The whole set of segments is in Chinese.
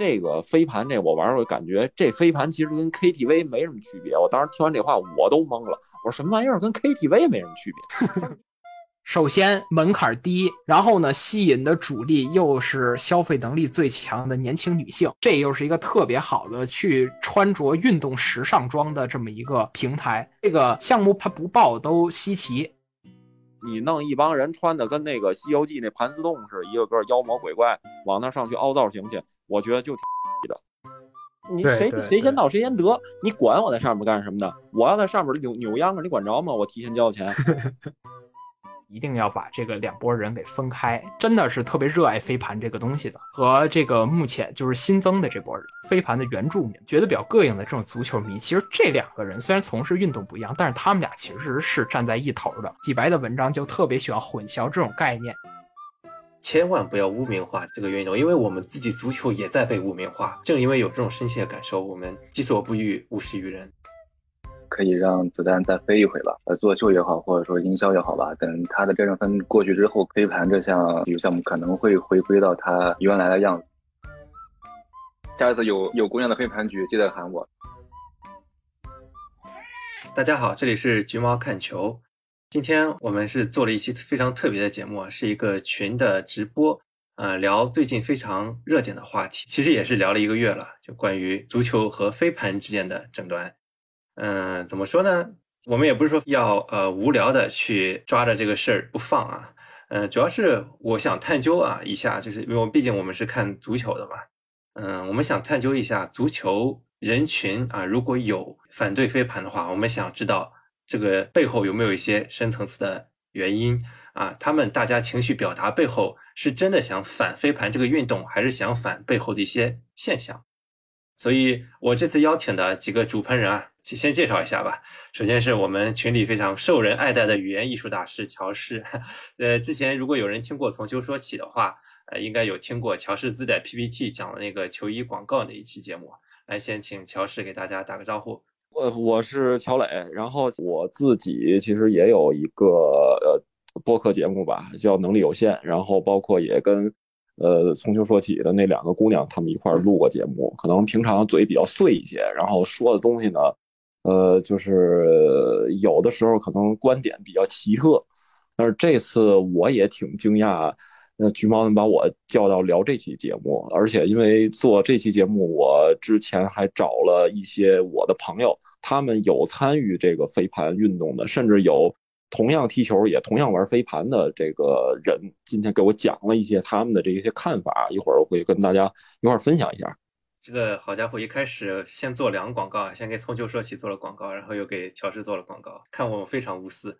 这个飞盘这我玩过，感觉这飞盘其实跟 KTV 没什么区别。我当时听完这话我都懵了，我说什么玩意儿跟 KTV 没什么区别？首先门槛低，然后呢，吸引的主力又是消费能力最强的年轻女性，这又是一个特别好的去穿着运动时尚装的这么一个平台。这个项目它不爆都稀奇。你弄一帮人穿的跟那个《西游记》那盘丝洞似的，一个个妖魔鬼怪往那上去凹造型去，我觉得就挺的。你谁谁先到谁先得，你管我在上面干什么呢？我要在上面扭扭秧歌，你管着吗？我提前交钱。一定要把这个两拨人给分开，真的是特别热爱飞盘这个东西的，和这个目前就是新增的这波人，飞盘的原住民，觉得比较膈应的这种足球迷。其实这两个人虽然从事运动不一样，但是他们俩其实是站在一头的。洗白的文章就特别喜欢混淆这种概念，千万不要污名化这个运动，因为我们自己足球也在被污名化。正因为有这种深切的感受，我们己所不欲，勿施于人。可以让子弹再飞一回吧，呃，作秀也好，或者说营销也好吧，等他的战争分过去之后，飞盘这项体育项目可能会回归到它原来的样子。下次有有姑娘的飞盘局，记得喊我。大家好，这里是橘猫看球，今天我们是做了一期非常特别的节目啊，是一个群的直播，呃，聊最近非常热点的话题，其实也是聊了一个月了，就关于足球和飞盘之间的争端。嗯，怎么说呢？我们也不是说要呃无聊的去抓着这个事儿不放啊。嗯，主要是我想探究啊一下，就是因为我毕竟我们是看足球的嘛。嗯，我们想探究一下足球人群啊，如果有反对飞盘的话，我们想知道这个背后有没有一些深层次的原因啊？他们大家情绪表达背后是真的想反飞盘这个运动，还是想反背后的一些现象？所以我这次邀请的几个主喷人啊，先介绍一下吧。首先是我们群里非常受人爱戴的语言艺术大师乔氏。呃，之前如果有人听过从球说起的话，呃，应该有听过乔氏自带 PPT 讲的那个球衣广告那一期节目。来，先请乔氏给大家打个招呼。我我是乔磊，然后我自己其实也有一个呃播客节目吧，叫能力有限，然后包括也跟。呃，从秋说起的那两个姑娘，她们一块儿录过节目，可能平常嘴比较碎一些，然后说的东西呢，呃，就是有的时候可能观点比较奇特。但是这次我也挺惊讶，那，橘猫能把我叫到聊这期节目，而且因为做这期节目，我之前还找了一些我的朋友，他们有参与这个飞盘运动的，甚至有。同样踢球也同样玩飞盘的这个人，今天给我讲了一些他们的这一些看法，一会儿我会跟大家一块儿分享一下。这个好家伙，一开始先做两个广告，先给从球说起做了广告，然后又给乔氏做了广告，看我非常无私。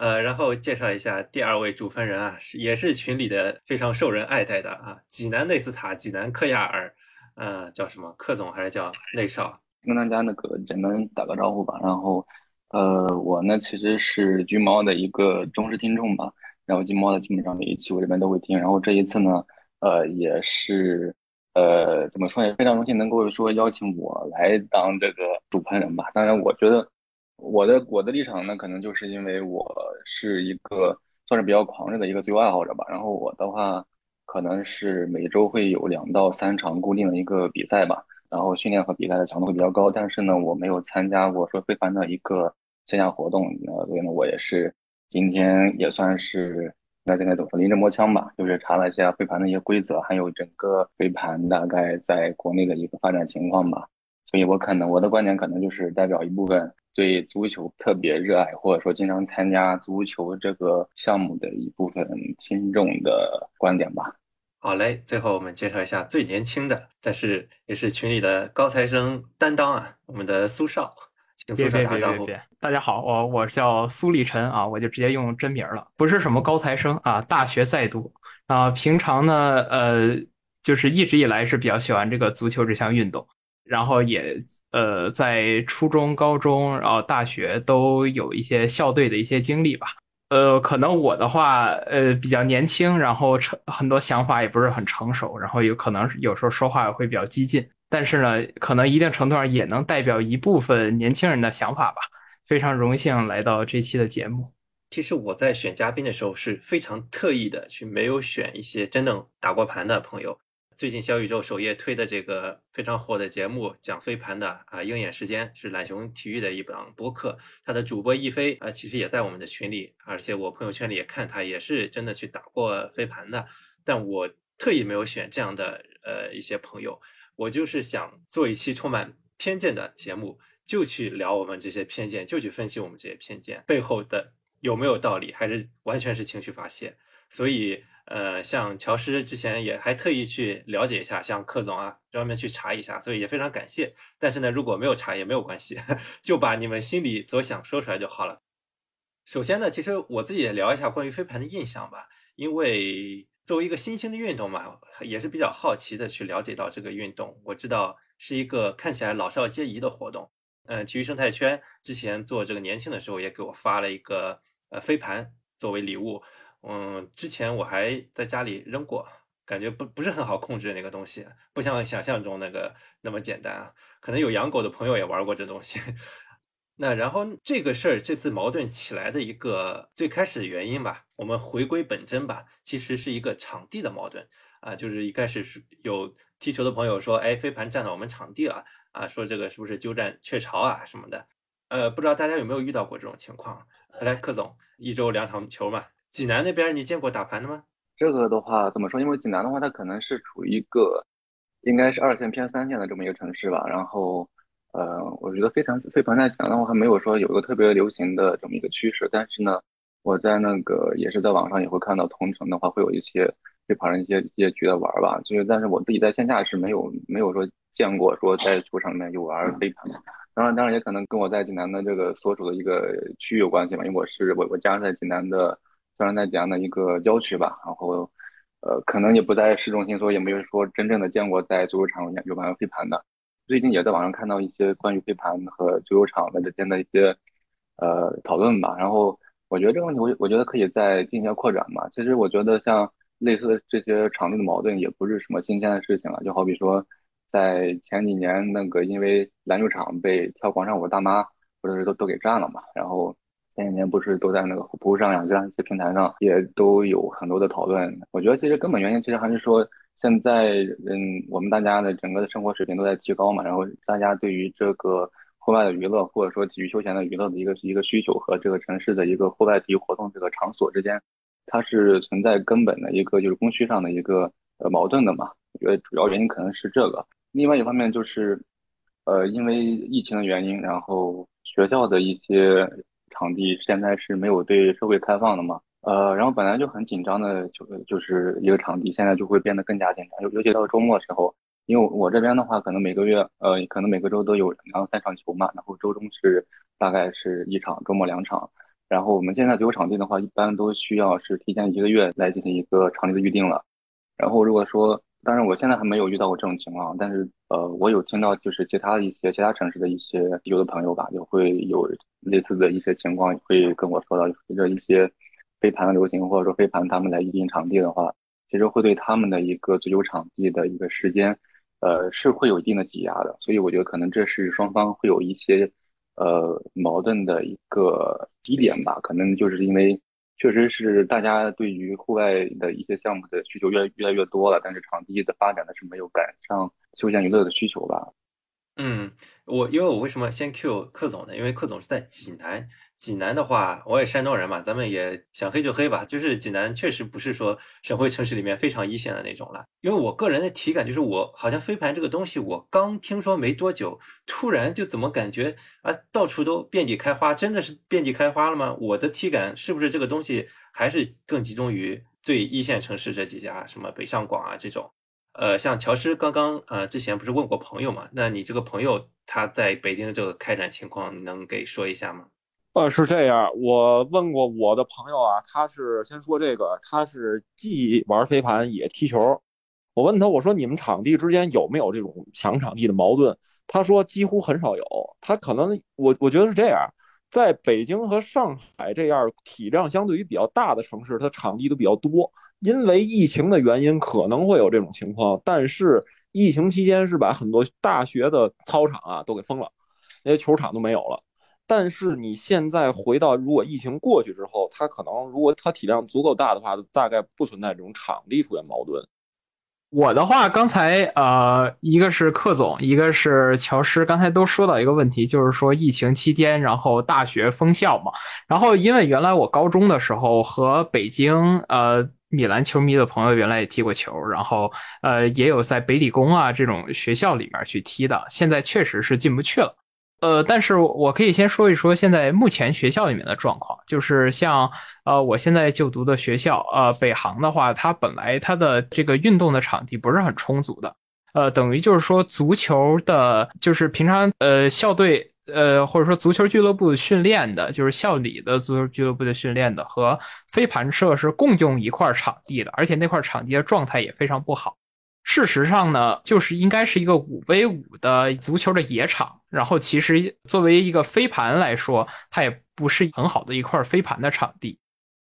呃，然后介绍一下第二位主分人啊，是也是群里的非常受人爱戴的啊，济南内斯塔，济南克亚尔，呃，叫什么克总还是叫内少？跟大家那个简单打个招呼吧，然后。呃，我呢其实是橘猫的一个忠实听众吧，然后橘猫的基本上每一期我这边都会听，然后这一次呢，呃，也是，呃，怎么说也非常荣幸能够说邀请我来当这个主喷人吧。当然，我觉得我的我的立场呢，可能就是因为我是一个算是比较狂热的一个足球爱好者吧，然后我的话可能是每周会有两到三场固定的一个比赛吧，然后训练和比赛的强度会比较高，但是呢，我没有参加过说非凡的一个。线下活动，那，所以呢，我也是今天也算是该应该怎么说，临阵磨枪吧，就是查了一下飞盘的一些规则，还有整个飞盘大概在国内的一个发展情况吧。所以我可能我的观点可能就是代表一部分对足球特别热爱，或者说经常参加足球这个项目的一部分听众的观点吧。好嘞，最后我们介绍一下最年轻的，但是也是群里的高材生担当啊，我们的苏少。请苏少打招呼！大家好，我我叫苏立晨啊，我就直接用真名了，不是什么高材生啊，大学在读啊。平常呢，呃，就是一直以来是比较喜欢这个足球这项运动，然后也呃在初中、高中，然后大学都有一些校队的一些经历吧。呃，可能我的话，呃，比较年轻，然后成很多想法也不是很成熟，然后有可能有时候说话也会比较激进。但是呢，可能一定程度上也能代表一部分年轻人的想法吧。非常荣幸来到这期的节目。其实我在选嘉宾的时候是非常特意的去没有选一些真正打过盘的朋友，最近小宇宙首页推的这个非常火的节目，讲飞盘的啊，鹰眼时间是懒熊体育的一档播客，他的主播一飞啊，其实也在我们的群里，而且我朋友圈里也看他也是真的去打过飞盘的，但我特意没有选这样的呃一些朋友，我就是想做一期充满偏见的节目，就去聊我们这些偏见，就去分析我们这些偏见背后的有没有道理，还是完全是情绪发泄，所以。呃，像乔师之前也还特意去了解一下，像柯总啊，专门去查一下，所以也非常感谢。但是呢，如果没有查也没有关系，就把你们心里所想说出来就好了。首先呢，其实我自己也聊一下关于飞盘的印象吧，因为作为一个新兴的运动嘛，也是比较好奇的去了解到这个运动。我知道是一个看起来老少皆宜的活动。嗯，体育生态圈之前做这个年轻的时候也给我发了一个呃飞盘作为礼物。嗯，之前我还在家里扔过，感觉不不是很好控制那个东西，不像想象中那个那么简单啊。可能有养狗的朋友也玩过这东西。那然后这个事儿，这次矛盾起来的一个最开始的原因吧，我们回归本真吧，其实是一个场地的矛盾啊。就是一开始是有踢球的朋友说，哎，飞盘占到我们场地了啊，说这个是不是鸠占鹊巢啊什么的？呃，不知道大家有没有遇到过这种情况？来，柯总，一周两场球嘛。济南那边你见过打盘的吗？这个的话怎么说？因为济南的话，它可能是处于一个应该是二线偏三线的这么一个城市吧。然后，呃，我觉得飞盘飞盘在济南的话还没有说有一个特别流行的这么一个趋势。但是呢，我在那个也是在网上也会看到同城的话会有一些飞盘的一些一些局的玩吧。就是但是我自己在线下是没有没有说见过说在球场里面有玩飞盘的。当然，当然也可能跟我在济南的这个所处的一个区域有关系吧。因为我是我我家在济南的。虽然在讲的一个郊区吧，然后，呃，可能也不在市中心，所以也没有说真正的见过在足球场有玩飞盘的。最近也在网上看到一些关于飞盘和足球场的之间的一些呃讨论吧。然后我觉得这个问题，我我觉得可以再进行扩展嘛。其实我觉得像类似的这些场地的矛盾也不是什么新鲜的事情了。就好比说，在前几年那个因为篮球场被跳广场舞大妈或者是都都给占了嘛，然后。前几年不是都在那个虎扑上呀，这样一些平台上也都有很多的讨论。我觉得其实根本原因其实还是说，现在嗯，我们大家的整个的生活水平都在提高嘛，然后大家对于这个户外的娱乐或者说体育休闲的娱乐的一个一个需求和这个城市的一个户外体育活动这个场所之间，它是存在根本的一个就是供需上的一个呃矛盾的嘛。我觉得主要原因可能是这个。另外一方面就是，呃，因为疫情的原因，然后学校的一些。场地现在是没有对社会开放的嘛？呃，然后本来就很紧张的，就就是一个场地，现在就会变得更加紧张。尤尤其到周末的时候，因为我这边的话，可能每个月，呃，可能每个周都有两三场球嘛，然后周中是大概是一场，周末两场。然后我们现在足球场地的话，一般都需要是提前一个月来进行一个场地的预定了。然后如果说，当然我现在还没有遇到过这种情况，但是呃，我有听到就是其他一些其他城市的一些有的朋友吧，就会有。类似的一些情况会跟我说到，随着一些飞盘的流行，或者说飞盘他们来预定场地的话，其实会对他们的一个足球场地的一个时间，呃，是会有一定的挤压的。所以我觉得可能这是双方会有一些呃矛盾的一个低点吧。可能就是因为确实是大家对于户外的一些项目的需求越越来越多了，但是场地的发展呢是没有赶上休闲娱乐的需求吧。嗯，我因为我为什么先 Q 克总呢？因为克总是在济南，济南的话，我也山东人嘛，咱们也想黑就黑吧。就是济南确实不是说省会城市里面非常一线的那种了。因为我个人的体感就是，我好像飞盘这个东西，我刚听说没多久，突然就怎么感觉啊，到处都遍地开花，真的是遍地开花了吗？我的体感是不是这个东西还是更集中于最一线城市这几家，什么北上广啊这种？呃，像乔师刚刚呃之前不是问过朋友嘛？那你这个朋友他在北京这个开展情况，能给说一下吗？呃，是这样，我问过我的朋友啊，他是先说这个，他是既玩飞盘也踢球。我问他，我说你们场地之间有没有这种抢场地的矛盾？他说几乎很少有。他可能我我觉得是这样。在北京和上海这样体量相对于比较大的城市，它场地都比较多。因为疫情的原因，可能会有这种情况。但是疫情期间是把很多大学的操场啊都给封了，那些球场都没有了。但是你现在回到，如果疫情过去之后，它可能如果它体量足够大的话，大概不存在这种场地出现矛盾。我的话，刚才呃，一个是克总，一个是乔师，刚才都说到一个问题，就是说疫情期间，然后大学封校嘛。然后因为原来我高中的时候和北京呃米兰球迷的朋友原来也踢过球，然后呃也有在北理工啊这种学校里面去踢的，现在确实是进不去了。呃，但是我可以先说一说现在目前学校里面的状况，就是像呃我现在就读的学校，呃北航的话，它本来它的这个运动的场地不是很充足的，呃等于就是说足球的，就是平常呃校队呃或者说足球俱乐部训练的，就是校里的足球俱乐部的训练的和飞盘社是共用一块场地的，而且那块场地的状态也非常不好。事实上呢，就是应该是一个五 v 五的足球的野场，然后其实作为一个飞盘来说，它也不是很好的一块飞盘的场地。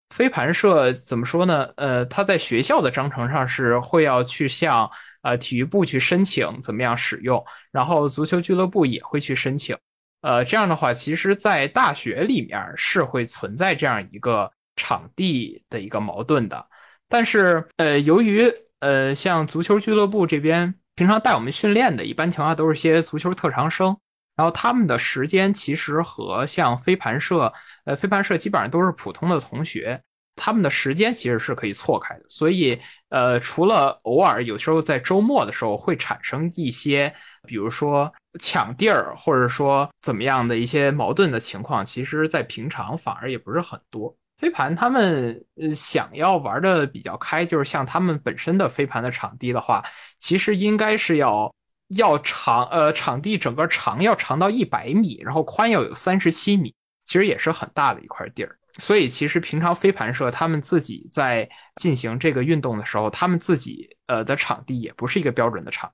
飞盘社怎么说呢？呃，他在学校的章程上是会要去向呃体育部去申请怎么样使用，然后足球俱乐部也会去申请。呃，这样的话，其实，在大学里面是会存在这样一个场地的一个矛盾的，但是呃，由于呃，像足球俱乐部这边，平常带我们训练的，一般情况下都是些足球特长生，然后他们的时间其实和像飞盘社，呃，飞盘社基本上都是普通的同学，他们的时间其实是可以错开的，所以，呃，除了偶尔有时候在周末的时候会产生一些，比如说抢地儿，或者说怎么样的一些矛盾的情况，其实在平常反而也不是很多。飞盘他们呃想要玩的比较开，就是像他们本身的飞盘的场地的话，其实应该是要要长呃场地整个长要长到一百米，然后宽要有三十七米，其实也是很大的一块地儿。所以其实平常飞盘社他们自己在进行这个运动的时候，他们自己呃的场地也不是一个标准的场，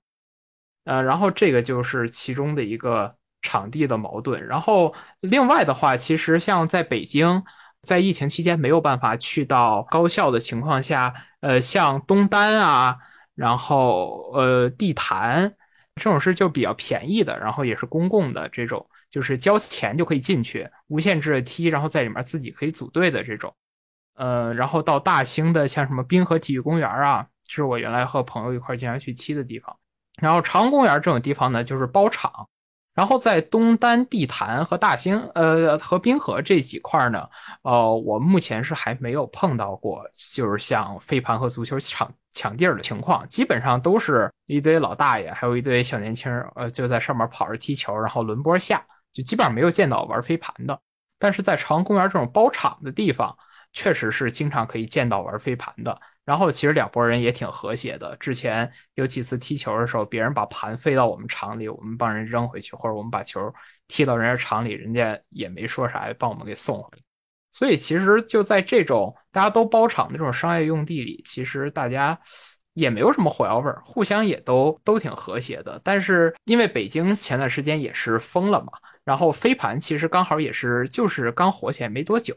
呃，然后这个就是其中的一个场地的矛盾。然后另外的话，其实像在北京。在疫情期间没有办法去到高校的情况下，呃，像东单啊，然后呃地坛这种是就比较便宜的，然后也是公共的这种，就是交钱就可以进去，无限制的踢，然后在里面自己可以组队的这种。呃，然后到大兴的像什么滨河体育公园啊，是我原来和朋友一块经常去踢的地方。然后长公园这种地方呢，就是包场。然后在东单、地坛和大兴，呃，和滨河这几块呢，呃，我目前是还没有碰到过，就是像飞盘和足球场抢地儿的情况，基本上都是一堆老大爷，还有一堆小年轻，呃，就在上面跑着踢球，然后轮播下，就基本上没有见到玩飞盘的。但是在朝阳公园这种包场的地方，确实是经常可以见到玩飞盘的。然后其实两拨人也挺和谐的。之前有几次踢球的时候，别人把盘飞到我们场里，我们帮人扔回去，或者我们把球踢到人家场里，人家也没说啥，帮我们给送回来。所以其实就在这种大家都包场的这种商业用地里，其实大家也没有什么火药味儿，互相也都都挺和谐的。但是因为北京前段时间也是封了嘛，然后飞盘其实刚好也是就是刚火起来没多久。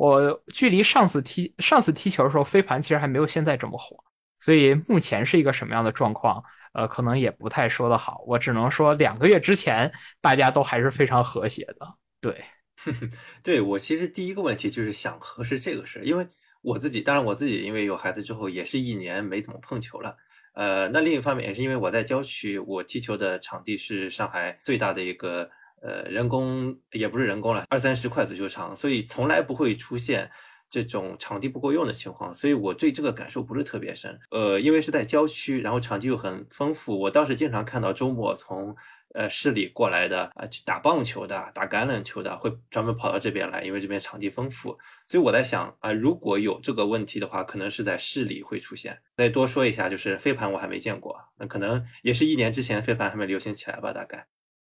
我距离上次踢上次踢球的时候，飞盘其实还没有现在这么火，所以目前是一个什么样的状况，呃，可能也不太说得好。我只能说，两个月之前大家都还是非常和谐的。对，对我其实第一个问题就是想核实这个事，因为我自己，当然我自己因为有孩子之后，也是一年没怎么碰球了。呃，那另一方面也是因为我在郊区，我踢球的场地是上海最大的一个。呃，人工也不是人工了，二三十块足球场，所以从来不会出现这种场地不够用的情况，所以我对这个感受不是特别深。呃，因为是在郊区，然后场地又很丰富，我倒是经常看到周末从呃市里过来的啊，去打棒球的、打橄榄球的，会专门跑到这边来，因为这边场地丰富。所以我在想啊，如果有这个问题的话，可能是在市里会出现。再多说一下，就是飞盘我还没见过，那可能也是一年之前飞盘还没流行起来吧，大概。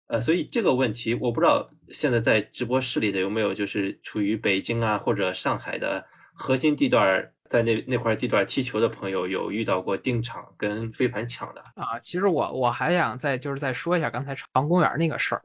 呃，所以这个问题我不知道现在在直播室里的有没有就是处于北京啊或者上海的核心地段，在那那块地段踢球的朋友有遇到过定场跟飞盘抢的啊？其实我我还想再就是再说一下刚才长公园那个事儿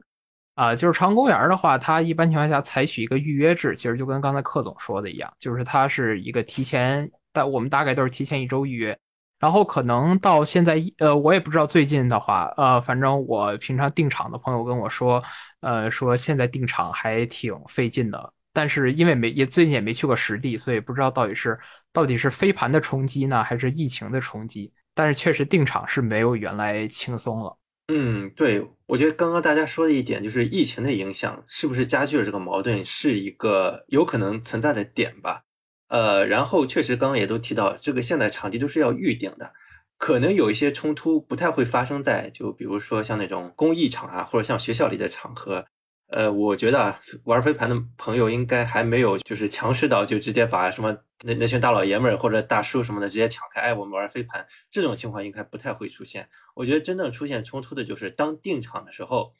啊，就是长公园的话，它一般情况下采取一个预约制，其实就跟刚才克总说的一样，就是它是一个提前，但我们大概都是提前一周预约。然后可能到现在，呃，我也不知道最近的话，呃，反正我平常定场的朋友跟我说，呃，说现在定场还挺费劲的。但是因为没也最近也没去过实地，所以不知道到底是到底是飞盘的冲击呢，还是疫情的冲击。但是确实定场是没有原来轻松了。嗯，对，我觉得刚刚大家说的一点就是疫情的影响是不是加剧了这个矛盾，是一个有可能存在的点吧。呃，然后确实刚刚也都提到，这个现在场地都是要预定的，可能有一些冲突不太会发生在就比如说像那种公益场啊，或者像学校里的场合。呃，我觉得啊，玩飞盘的朋友应该还没有就是强势到就直接把什么那那群大老爷们儿或者大叔什么的直接抢开，哎，我们玩飞盘这种情况应该不太会出现。我觉得真正出现冲突的就是当定场的时候，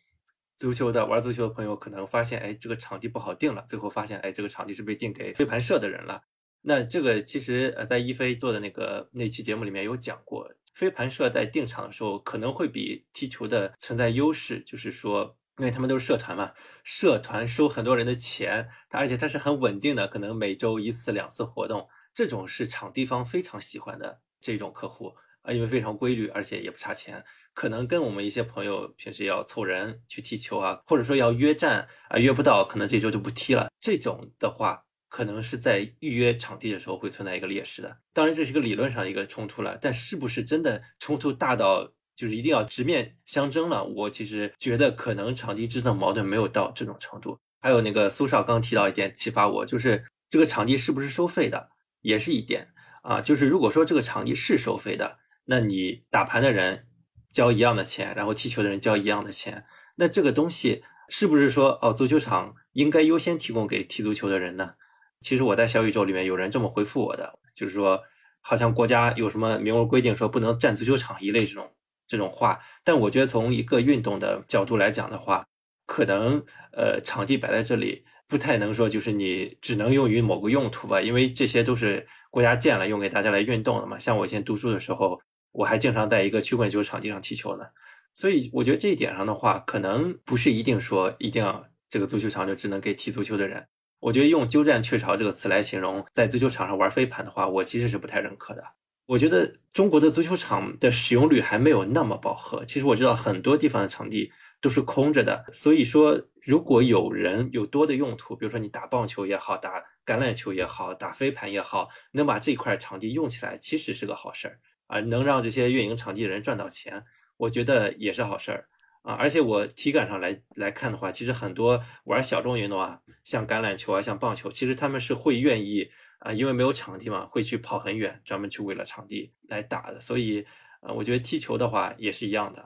足球的玩足球的朋友可能发现，哎，这个场地不好定了，最后发现，哎，这个场地是被定给飞盘社的人了。那这个其实呃，在一飞做的那个那期节目里面有讲过，飞盘社在定场的时候可能会比踢球的存在优势，就是说。因为他们都是社团嘛，社团收很多人的钱，它而且它是很稳定的，可能每周一次两次活动，这种是场地方非常喜欢的这种客户啊，因为非常规律，而且也不差钱，可能跟我们一些朋友平时要凑人去踢球啊，或者说要约战啊，约不到，可能这周就不踢了，这种的话，可能是在预约场地的时候会存在一个劣势的。当然，这是个理论上一个冲突了，但是不是真的冲突大到？就是一定要直面相争了。我其实觉得可能场地之间的矛盾没有到这种程度。还有那个苏少刚提到一点启发我，就是这个场地是不是收费的，也是一点啊。就是如果说这个场地是收费的，那你打盘的人交一样的钱，然后踢球的人交一样的钱，那这个东西是不是说哦，足球场应该优先提供给踢足球的人呢？其实我在小宇宙里面有人这么回复我的，就是说好像国家有什么明文规定说不能占足球场一类这种。这种话，但我觉得从一个运动的角度来讲的话，可能呃场地摆在这里不太能说就是你只能用于某个用途吧，因为这些都是国家建了用给大家来运动的嘛。像我以前读书的时候，我还经常在一个曲棍球场地上踢球呢，所以我觉得这一点上的话，可能不是一定说一定要这个足球场就只能给踢足球的人。我觉得用“鸠占鹊巢”这个词来形容在足球场上玩飞盘的话，我其实是不太认可的。我觉得中国的足球场的使用率还没有那么饱和。其实我知道很多地方的场地都是空着的，所以说如果有人有多的用途，比如说你打棒球也好，打橄榄球也好，打飞盘也好，能把这块场地用起来，其实是个好事儿啊，能让这些运营场地的人赚到钱，我觉得也是好事儿啊。而且我体感上来来看的话，其实很多玩小众运动啊，像橄榄球啊，像棒球，其实他们是会愿意。啊，因为没有场地嘛，会去跑很远，专门去为了场地来打的。所以，呃，我觉得踢球的话也是一样的，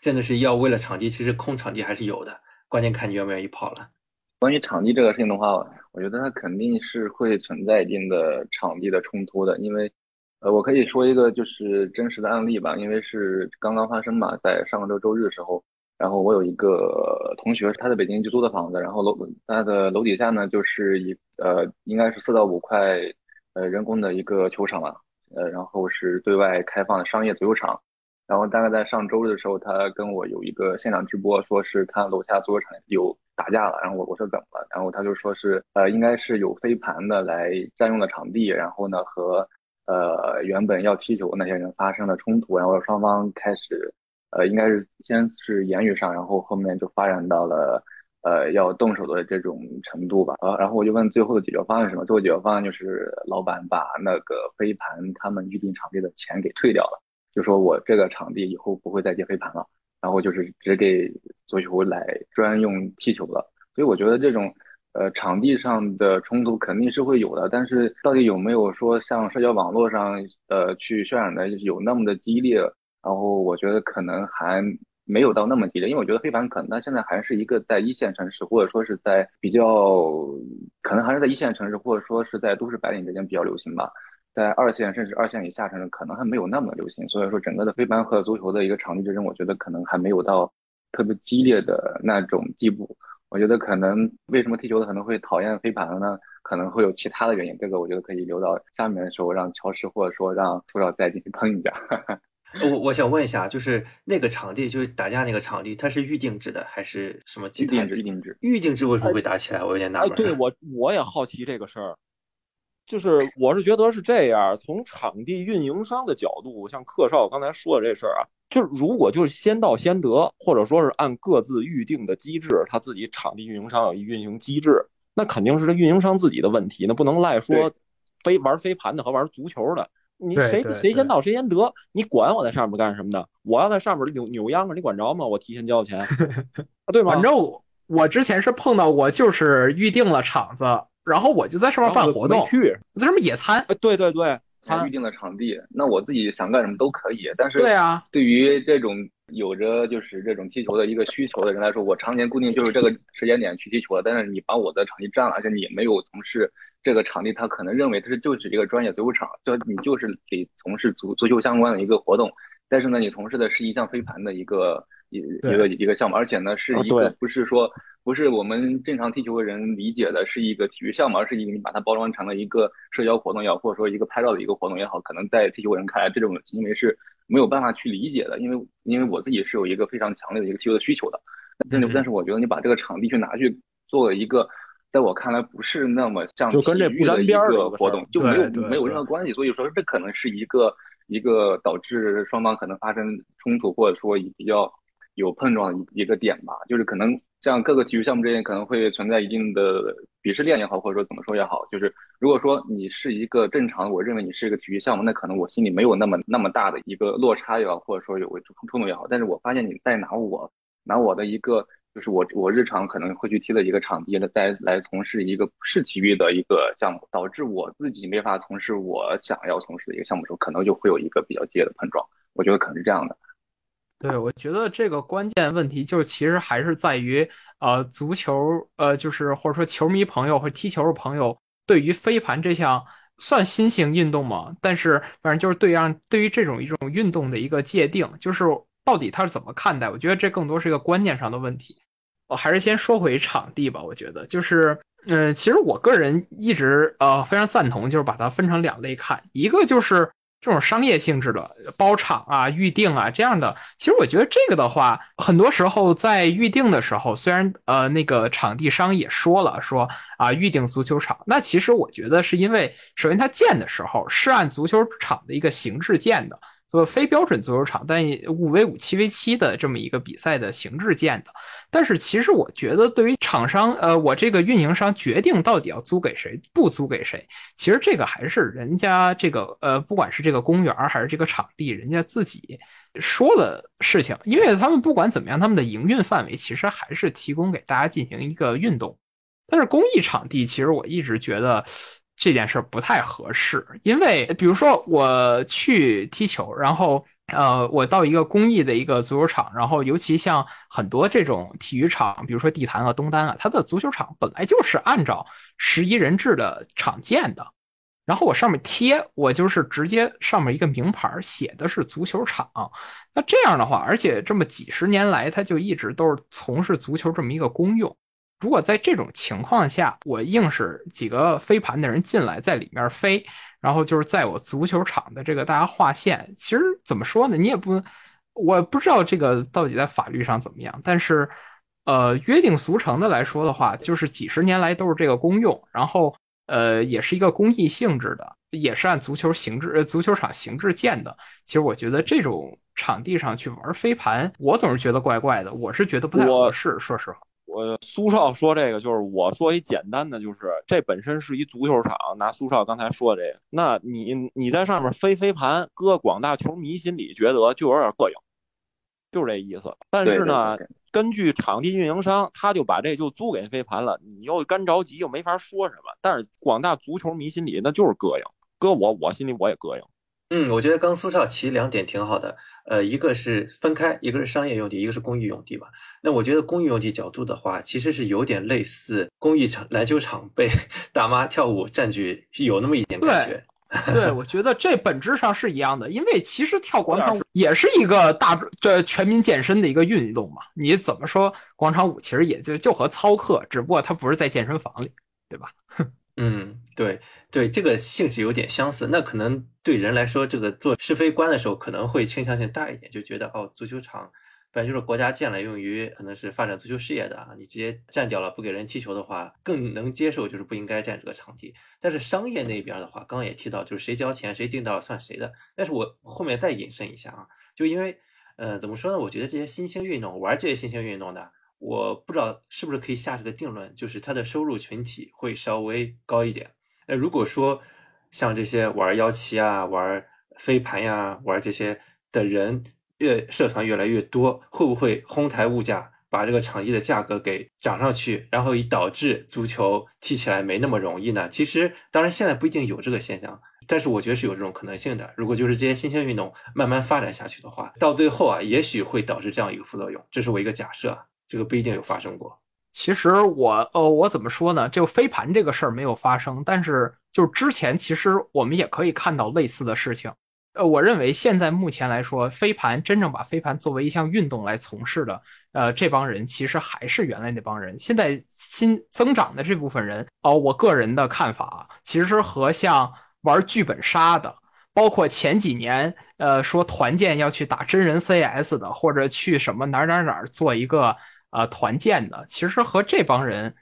真的是要为了场地，其实空场地还是有的，关键看你愿不愿意跑了。关于场地这个事情的话，我觉得它肯定是会存在一定的场地的冲突的，因为，呃，我可以说一个就是真实的案例吧，因为是刚刚发生嘛，在上个周周日的时候。然后我有一个同学，他在北京就租的房子，然后楼他的楼底下呢，就是一呃，应该是四到五块呃人工的一个球场了，呃，然后是对外开放的商业足球场。然后大概在上周日的时候，他跟我有一个现场直播，说是他楼下足球场有打架了。然后我我说怎么了？然后他就说是呃，应该是有飞盘的来占用了场地，然后呢和呃原本要踢球那些人发生了冲突，然后双方开始。呃，应该是先是言语上，然后后面就发展到了呃要动手的这种程度吧。呃，然后我就问最后的解决方案是什么？最后解决方案就是老板把那个飞盘他们预定场地的钱给退掉了，就说我这个场地以后不会再接飞盘了，然后就是只给足球来专用踢球了。所以我觉得这种呃场地上的冲突肯定是会有的，但是到底有没有说像社交网络上呃去渲染的有那么的激烈？然后我觉得可能还没有到那么激烈，因为我觉得飞盘可能它现在还是一个在一线城市，或者说是在比较可能还是在一线城市，或者说是在都市白领之间比较流行吧。在二线甚至二线以下城市，可能还没有那么流行。所以说，整个的飞盘和足球的一个场地之争，我觉得可能还没有到特别激烈的那种地步。我觉得可能为什么踢球的可能会讨厌飞盘呢？可能会有其他的原因。这个我觉得可以留到下面的时候，让乔师或者说让苏少再进行喷一下。我我想问一下，就是那个场地，就是打架那个场地，它是预定制的还是什么？预定制，预定制，预定制为什么会打起来？我有点纳闷。对我 我也好奇这个事儿，就是我是觉得是这样，从场地运营商的角度，像客少刚才说的这事儿啊，就是如果就是先到先得，或者说是按各自预定的机制，他自己场地运营商有一运营机制，那肯定是这运营商自己的问题，那不能赖说飞玩飞盘的和玩足球的。你谁谁先到谁先得，你管我在上面干什么呢？我要在上面扭扭秧歌，你管着吗？我提前交钱，对吗？反正我我之前是碰到过，就是预定了场子，然后我就在上面办活动，去在上面野餐。对对对，他预定了场地，那我自己想干什么都可以。但是对啊，对于这种有着就是这种踢球的一个需求的人来说，我常年固定就是这个时间点去踢球了，但是你把我的场地占了，而且你没有从事。这个场地他可能认为他是就是一个专业足球场，就你就是得从事足足球相关的一个活动，但是呢，你从事的是一项飞盘的一个一一个一个项目，而且呢是一个不是说不是我们正常踢球的人理解的是一个体育项目，而是一个你把它包装成了一个社交活动也好，或者说一个拍照的一个活动也好，可能在踢球人看来这种行为是没有办法去理解的，因为因为我自己是有一个非常强烈的一个踢球的需求的，但是但是我觉得你把这个场地去拿去做了一个。在我看来，不是那么像就跟这不沾边儿活动，就没有没有任何关系。所以说，这可能是一个一个导致双方可能发生冲突，或者说比较有碰撞的一个点吧。就是可能像各个体育项目之间可能会存在一定的鄙视链也好，或者说怎么说也好。就是如果说你是一个正常，我认为你是一个体育项目，那可能我心里没有那么那么大的一个落差也好，或者说有冲突也好。但是我发现你在拿我拿我的一个。就是我我日常可能会去踢的一个场地来再来从事一个不是体育的一个项目，导致我自己没法从事我想要从事的一个项目时候，可能就会有一个比较激烈的碰撞。我觉得可能是这样的。对，我觉得这个关键问题就是其实还是在于呃足球呃就是或者说球迷朋友或踢球的朋友对于飞盘这项算新型运动吗？但是反正就是对让对于这种一种运动的一个界定，就是。到底他是怎么看待？我觉得这更多是一个观念上的问题。我还是先说回场地吧。我觉得就是，嗯，其实我个人一直呃非常赞同，就是把它分成两类看。一个就是这种商业性质的包场啊、预定啊这样的。其实我觉得这个的话，很多时候在预定的时候，虽然呃那个场地商也说了说啊预定足球场，那其实我觉得是因为首先它建的时候是按足球场的一个形制建的。做非标准足球场，但五 v 五、七 v 七的这么一个比赛的形制建的。但是其实我觉得，对于厂商，呃，我这个运营商决定到底要租给谁，不租给谁，其实这个还是人家这个，呃，不管是这个公园还是这个场地，人家自己说的事情。因为他们不管怎么样，他们的营运范围其实还是提供给大家进行一个运动。但是公益场地，其实我一直觉得。这件事不太合适，因为比如说我去踢球，然后呃，我到一个公益的一个足球场，然后尤其像很多这种体育场，比如说地坛啊、东单啊，它的足球场本来就是按照十一人制的场建的，然后我上面贴，我就是直接上面一个名牌写的是足球场，那这样的话，而且这么几十年来，它就一直都是从事足球这么一个功用。如果在这种情况下，我硬是几个飞盘的人进来，在里面飞，然后就是在我足球场的这个大家划线，其实怎么说呢？你也不，我不知道这个到底在法律上怎么样。但是，呃，约定俗成的来说的话，就是几十年来都是这个公用，然后，呃，也是一个公益性质的，也是按足球形制、足球场形制建的。其实我觉得这种场地上去玩飞盘，我总是觉得怪怪的，我是觉得不太合适，说实话。我苏少说这个，就是我说一简单的，就是这本身是一足球场。拿苏少刚才说这个，那你你在上面飞飞盘，搁广大球迷心里觉得就有点膈应，就是这意思。但是呢，根据场地运营商，他就把这就租给飞盘了，你又干着急，又没法说什么。但是广大足球迷心里那就是膈应，搁我我心里我也膈应。嗯，我觉得刚苏少提两点挺好的，呃，一个是分开，一个是商业用地，一个是公益用地嘛。那我觉得公益用地角度的话，其实是有点类似公益场篮球场被 大妈跳舞占据，是有那么一点感觉。对，我觉得这本质上是一样的，因为其实跳广场舞也是一个大这全民健身的一个运动嘛。你怎么说广场舞其实也就就和操课，只不过它不是在健身房里，对吧？嗯，对对，这个性质有点相似。那可能对人来说，这个做是非观的时候，可能会倾向性大一点，就觉得哦，足球场本来就是国家建了用于可能是发展足球事业的啊，你直接占掉了不给人踢球的话，更能接受，就是不应该占这个场地。但是商业那边的话，刚刚也提到，就是谁交钱谁定到算谁的。但是我后面再引申一下啊，就因为呃，怎么说呢？我觉得这些新兴运动玩这些新兴运动的。我不知道是不是可以下这个定论，就是他的收入群体会稍微高一点。那如果说像这些玩腰旗啊、玩飞盘呀、玩这些的人越社团越来越多，会不会哄抬物价，把这个场地的价格给涨上去，然后以导致足球踢起来没那么容易呢？其实，当然现在不一定有这个现象。但是我觉得是有这种可能性的。如果就是这些新兴运动慢慢发展下去的话，到最后啊，也许会导致这样一个副作用。这是我一个假设，这个不一定有发生过。其实我呃，我怎么说呢？就飞盘这个事儿没有发生，但是就是之前其实我们也可以看到类似的事情。呃，我认为现在目前来说，飞盘真正把飞盘作为一项运动来从事的，呃，这帮人其实还是原来那帮人。现在新增长的这部分人，哦，我个人的看法啊其实和像。玩剧本杀的，包括前几年，呃，说团建要去打真人 CS 的，或者去什么哪儿哪儿哪儿做一个呃团建的，其实和这帮人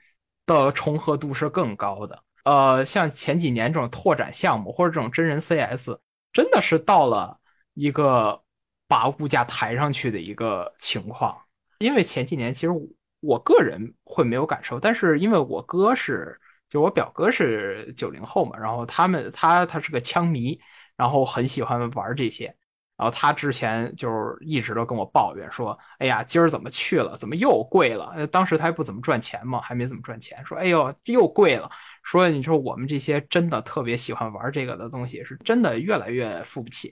的重合度是更高的。呃，像前几年这种拓展项目或者这种真人 CS，真的是到了一个把物价抬上去的一个情况。因为前几年其实我个人会没有感受，但是因为我哥是。就我表哥是九零后嘛，然后他们他他是个枪迷，然后很喜欢玩这些，然后他之前就是一直都跟我抱怨说，哎呀，今儿怎么去了，怎么又贵了？当时他还不怎么赚钱嘛，还没怎么赚钱，说，哎呦，又贵了。说你说我们这些真的特别喜欢玩这个的东西，是真的越来越付不起。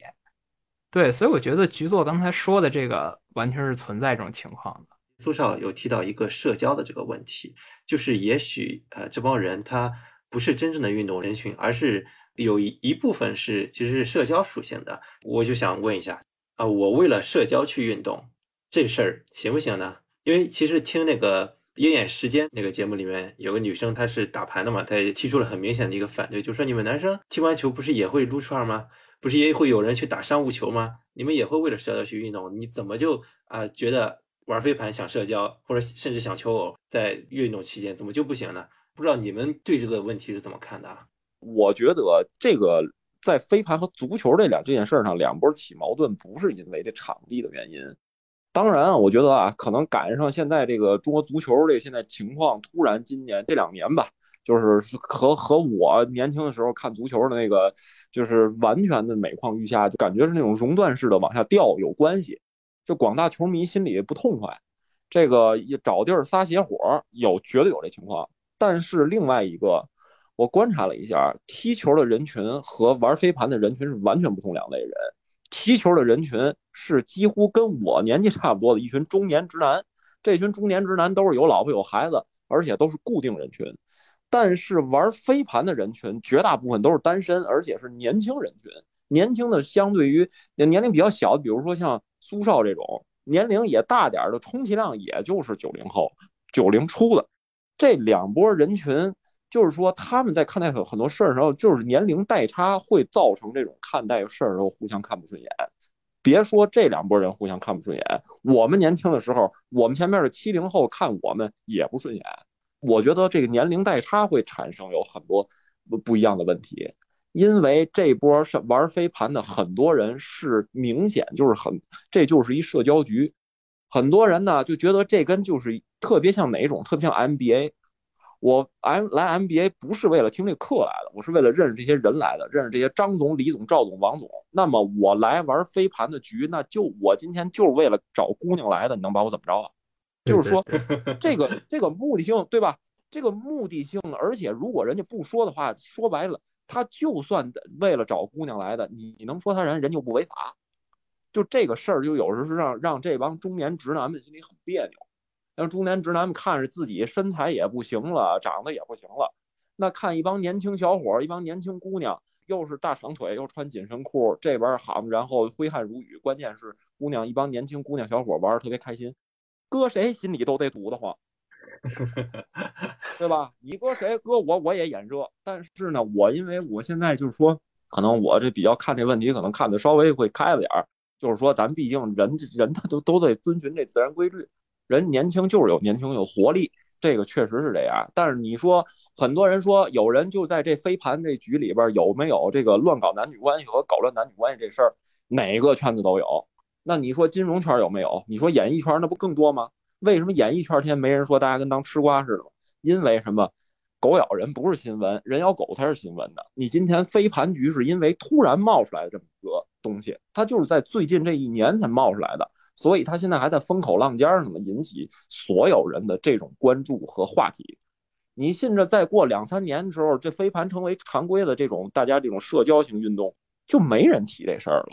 对，所以我觉得局座刚才说的这个完全是存在这种情况的。苏少有提到一个社交的这个问题，就是也许呃这帮人他不是真正的运动人群，而是有一一部分是其实是社交属性的。我就想问一下啊，我为了社交去运动这事儿行不行呢？因为其实听那个《鹰眼时间》那个节目里面有个女生，她是打牌的嘛，她也提出了很明显的一个反对，就说你们男生踢完球不是也会撸串吗？不是也会有人去打商务球吗？你们也会为了社交去运动，你怎么就啊觉得？玩飞盘想社交，或者甚至想求偶，在运动期间怎么就不行呢？不知道你们对这个问题是怎么看的啊？我觉得这个在飞盘和足球这两这件事上，两波起矛盾不是因为这场地的原因。当然，我觉得啊，可能赶上现在这个中国足球这现在情况，突然今年这两年吧，就是和和我年轻的时候看足球的那个，就是完全的每况愈下，就感觉是那种熔断式的往下掉有关系。就广大球迷心里不痛快，这个也找地儿撒邪火有绝对有这情况。但是另外一个，我观察了一下，踢球的人群和玩飞盘的人群是完全不同两类人。踢球的人群是几乎跟我年纪差不多的一群中年直男，这群中年直男都是有老婆有孩子，而且都是固定人群。但是玩飞盘的人群绝大部分都是单身，而且是年轻人群。年轻的相对于年龄比较小，比如说像。苏少这种年龄也大点的，充其量也就是九零后、九零初的这两波人群，就是说他们在看待很很多事儿的时候，就是年龄代差会造成这种看待事儿的时候互相看不顺眼。别说这两拨人互相看不顺眼，我们年轻的时候，我们前面的七零后看我们也不顺眼。我觉得这个年龄代差会产生有很多不不一样的问题。因为这波是玩飞盘的很多人是明显就是很，这就是一社交局，很多人呢就觉得这跟就是特别像哪种，特别像 MBA。我 M 来 MBA 不是为了听这课来的，我是为了认识这些人来的，认识这些张总、李总、赵总、王总。那么我来玩飞盘的局，那就我今天就是为了找姑娘来的，你能把我怎么着啊？就是说，这个这个目的性对吧？这个目的性，而且如果人家不说的话，说白了。他就算为了找姑娘来的，你能说他人人就不违法？就这个事儿，就有时候是让让这帮中年直男们心里很别扭。让中年直男们看着自己身材也不行了，长得也不行了，那看一帮年轻小伙，一帮年轻姑娘，又是大长腿，又穿紧身裤，这边好，然后挥汗如雨，关键是姑娘一帮年轻姑娘小伙玩的特别开心，搁谁心里都得堵得慌。对吧？你搁谁搁我，我也眼热。但是呢，我因为我现在就是说，可能我这比较看这问题，可能看的稍微会开了点儿。就是说，咱毕竟人人他都都得遵循这自然规律。人年轻就是有年轻有活力，这个确实是这样。但是你说，很多人说有人就在这飞盘这局里边有没有这个乱搞男女关系和搞乱男女关系这事儿，哪个圈子都有。那你说金融圈有没有？你说演艺圈那不更多吗？为什么演艺圈天没人说大家跟当吃瓜似的？因为什么？狗咬人不是新闻，人咬狗才是新闻的。你今天飞盘局是因为突然冒出来的这么个东西，它就是在最近这一年才冒出来的，所以它现在还在风口浪尖上呢，引起所有人的这种关注和话题。你信着再过两三年的时候，这飞盘成为常规的这种大家这种社交型运动，就没人提这事儿了。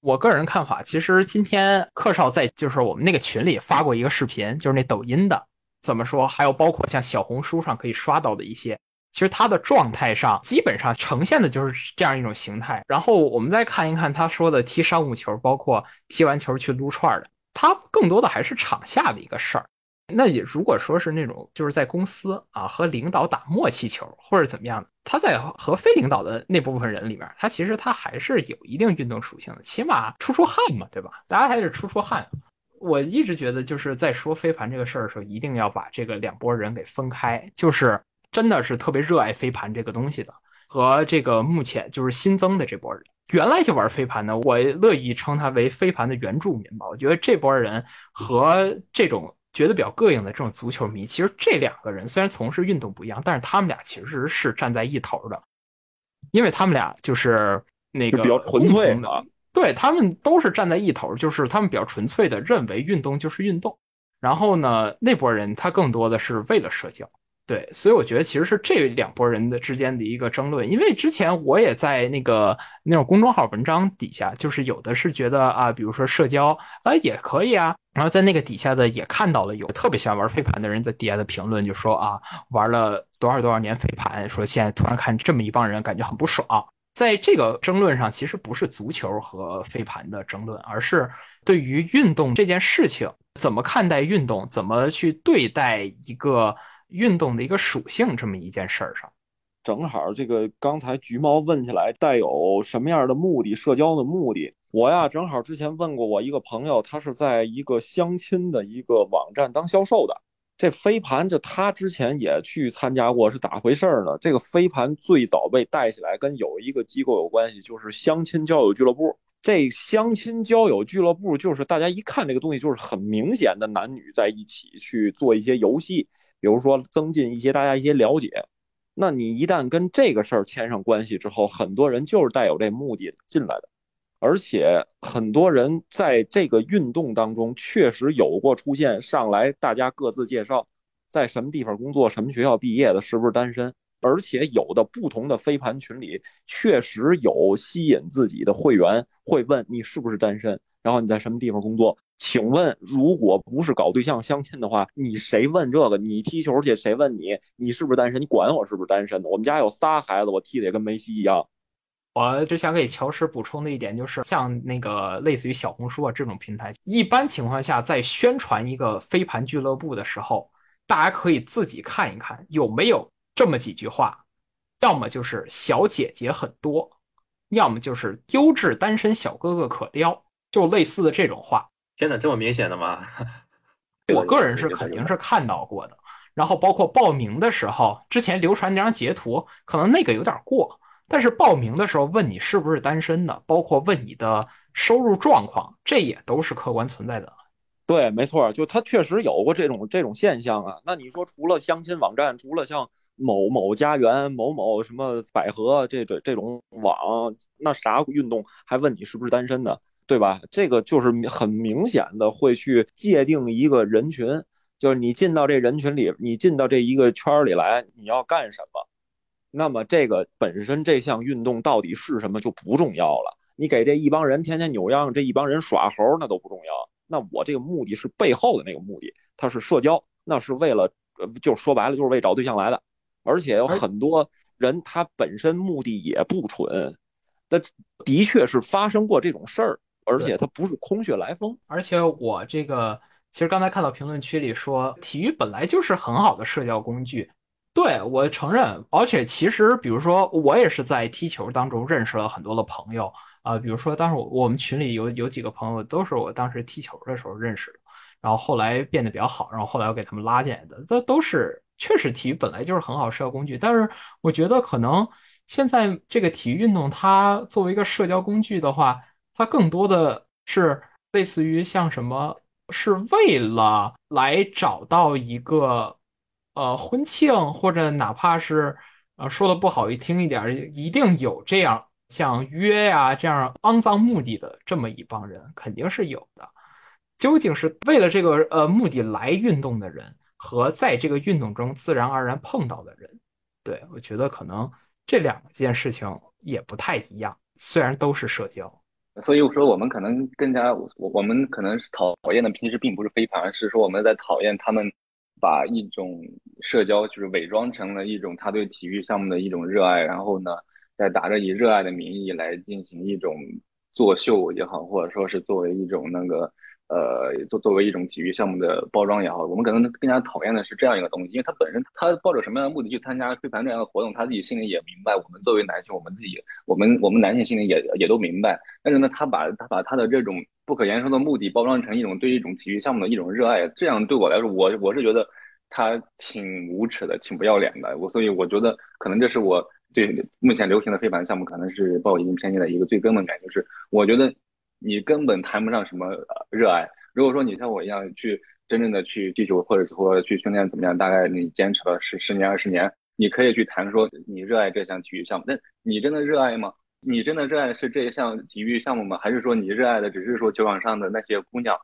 我个人看法，其实今天克少在就是我们那个群里发过一个视频，就是那抖音的，怎么说？还有包括像小红书上可以刷到的一些，其实他的状态上基本上呈现的就是这样一种形态。然后我们再看一看他说的踢商务球，包括踢完球去撸串的，他更多的还是场下的一个事儿。那也如果说是那种就是在公司啊和领导打默契球或者怎么样的，他在和非领导的那部分人里面，他其实他还是有一定运动属性的，起码出出汗嘛，对吧？大家还是出出汗。我一直觉得就是在说飞盘这个事儿的时候，一定要把这个两拨人给分开，就是真的是特别热爱飞盘这个东西的，和这个目前就是新增的这波人，原来就玩飞盘的，我乐意称他为飞盘的原住民吧。我觉得这波人和这种。觉得比较膈应的这种足球迷，其实这两个人虽然从事运动不一样，但是他们俩其实是站在一头的，因为他们俩就是那个比较纯粹的，对他们都是站在一头，就是他们比较纯粹的认为运动就是运动。然后呢，那波人他更多的是为了社交。对，所以我觉得其实是这两拨人的之间的一个争论，因为之前我也在那个那种公众号文章底下，就是有的是觉得啊，比如说社交啊也可以啊，然后在那个底下的也看到了有特别喜欢玩飞盘的人在底下的评论，就说啊，玩了多少多少年飞盘，说现在突然看这么一帮人，感觉很不爽。在这个争论上，其实不是足球和飞盘的争论，而是对于运动这件事情怎么看待运动，怎么去对待一个。运动的一个属性，这么一件事儿上，正好这个刚才橘猫问起来带有什么样的目的？社交的目的，我呀正好之前问过我一个朋友，他是在一个相亲的一个网站当销售的。这飞盘，就他之前也去参加过，是咋回事儿呢？这个飞盘最早被带起来，跟有一个机构有关系，就是相亲交友俱乐部。这相亲交友俱乐部，就是大家一看这个东西，就是很明显的男女在一起去做一些游戏。比如说，增进一些大家一些了解，那你一旦跟这个事儿牵上关系之后，很多人就是带有这目的进来的，而且很多人在这个运动当中确实有过出现，上来大家各自介绍在什么地方工作，什么学校毕业的，是不是单身，而且有的不同的飞盘群里确实有吸引自己的会员会问你是不是单身，然后你在什么地方工作。请问，如果不是搞对象相亲的话，你谁问这个？你踢球去，谁问你？你是不是单身？你管我是不是单身的？我们家有仨孩子，我踢的也跟梅西一样。我只想给乔石补充的一点就是，像那个类似于小红书啊这种平台，一般情况下在宣传一个飞盘俱乐部的时候，大家可以自己看一看有没有这么几句话，要么就是小姐姐很多，要么就是优质单身小哥哥可撩，就类似的这种话。天哪，这么明显的吗？我个人是肯定是看到过的。然后包括报名的时候，之前流传那张截图，可能那个有点过。但是报名的时候问你是不是单身的，包括问你的收入状况，这也都是客观存在的。对，没错，就他确实有过这种这种现象啊。那你说除了相亲网站，除了像某某家园、某某什么百合这这这种网，那啥运动还问你是不是单身的？对吧？这个就是很明显的会去界定一个人群，就是你进到这人群里，你进到这一个圈里来，你要干什么？那么这个本身这项运动到底是什么就不重要了。你给这一帮人天天扭秧，这一帮人耍猴，那都不重要。那我这个目的是背后的那个目的，它是社交，那是为了，呃，就说白了就是为找对象来的。而且有很多人他本身目的也不纯，那的确是发生过这种事儿。而且它不是空穴来风，而且我这个其实刚才看到评论区里说，体育本来就是很好的社交工具，对我承认。而且其实，比如说我也是在踢球当中认识了很多的朋友啊，比如说当时我我们群里有有几个朋友都是我当时踢球的时候认识的，然后后来变得比较好，然后后来我给他们拉进来的，这都是确实体育本来就是很好社交工具。但是我觉得可能现在这个体育运动它作为一个社交工具的话。它更多的是类似于像什么，是为了来找到一个呃婚庆，或者哪怕是呃说的不好一听一点，一定有这样像约呀这样肮脏目的的这么一帮人，肯定是有的。究竟是为了这个呃目的来运动的人，和在这个运动中自然而然碰到的人，对我觉得可能这两件事情也不太一样，虽然都是社交。所以我说，我们可能更加，我我们可能是讨厌的，平时并不是飞盘，而是说我们在讨厌他们把一种社交就是伪装成了一种他对体育项目的一种热爱，然后呢，再打着以热爱的名义来进行一种作秀也好，或者说是作为一种那个。呃，作作为一种体育项目的包装也好，我们可能更加讨厌的是这样一个东西，因为他本身他抱着什么样的目的去参加飞盘这样的活动，他自己心里也明白。我们作为男性，我们自己，我们我们男性心里也也都明白。但是呢，他把他把他的这种不可言说的目的包装成一种对一种体育项目的一种热爱，这样对我来说，我我是觉得他挺无耻的，挺不要脸的。我所以我觉得可能这是我对目前流行的飞盘项目可能是抱一定偏见的一个最根本感，就是我觉得。你根本谈不上什么热爱。如果说你像我一样去真正的去踢球，或者说去训练怎么样，大概你坚持了十十年二十年，你可以去谈说你热爱这项体育项目。但你真的热爱吗？你真的热爱是这一项体育项目吗？还是说你热爱的只是说球场上的那些姑娘，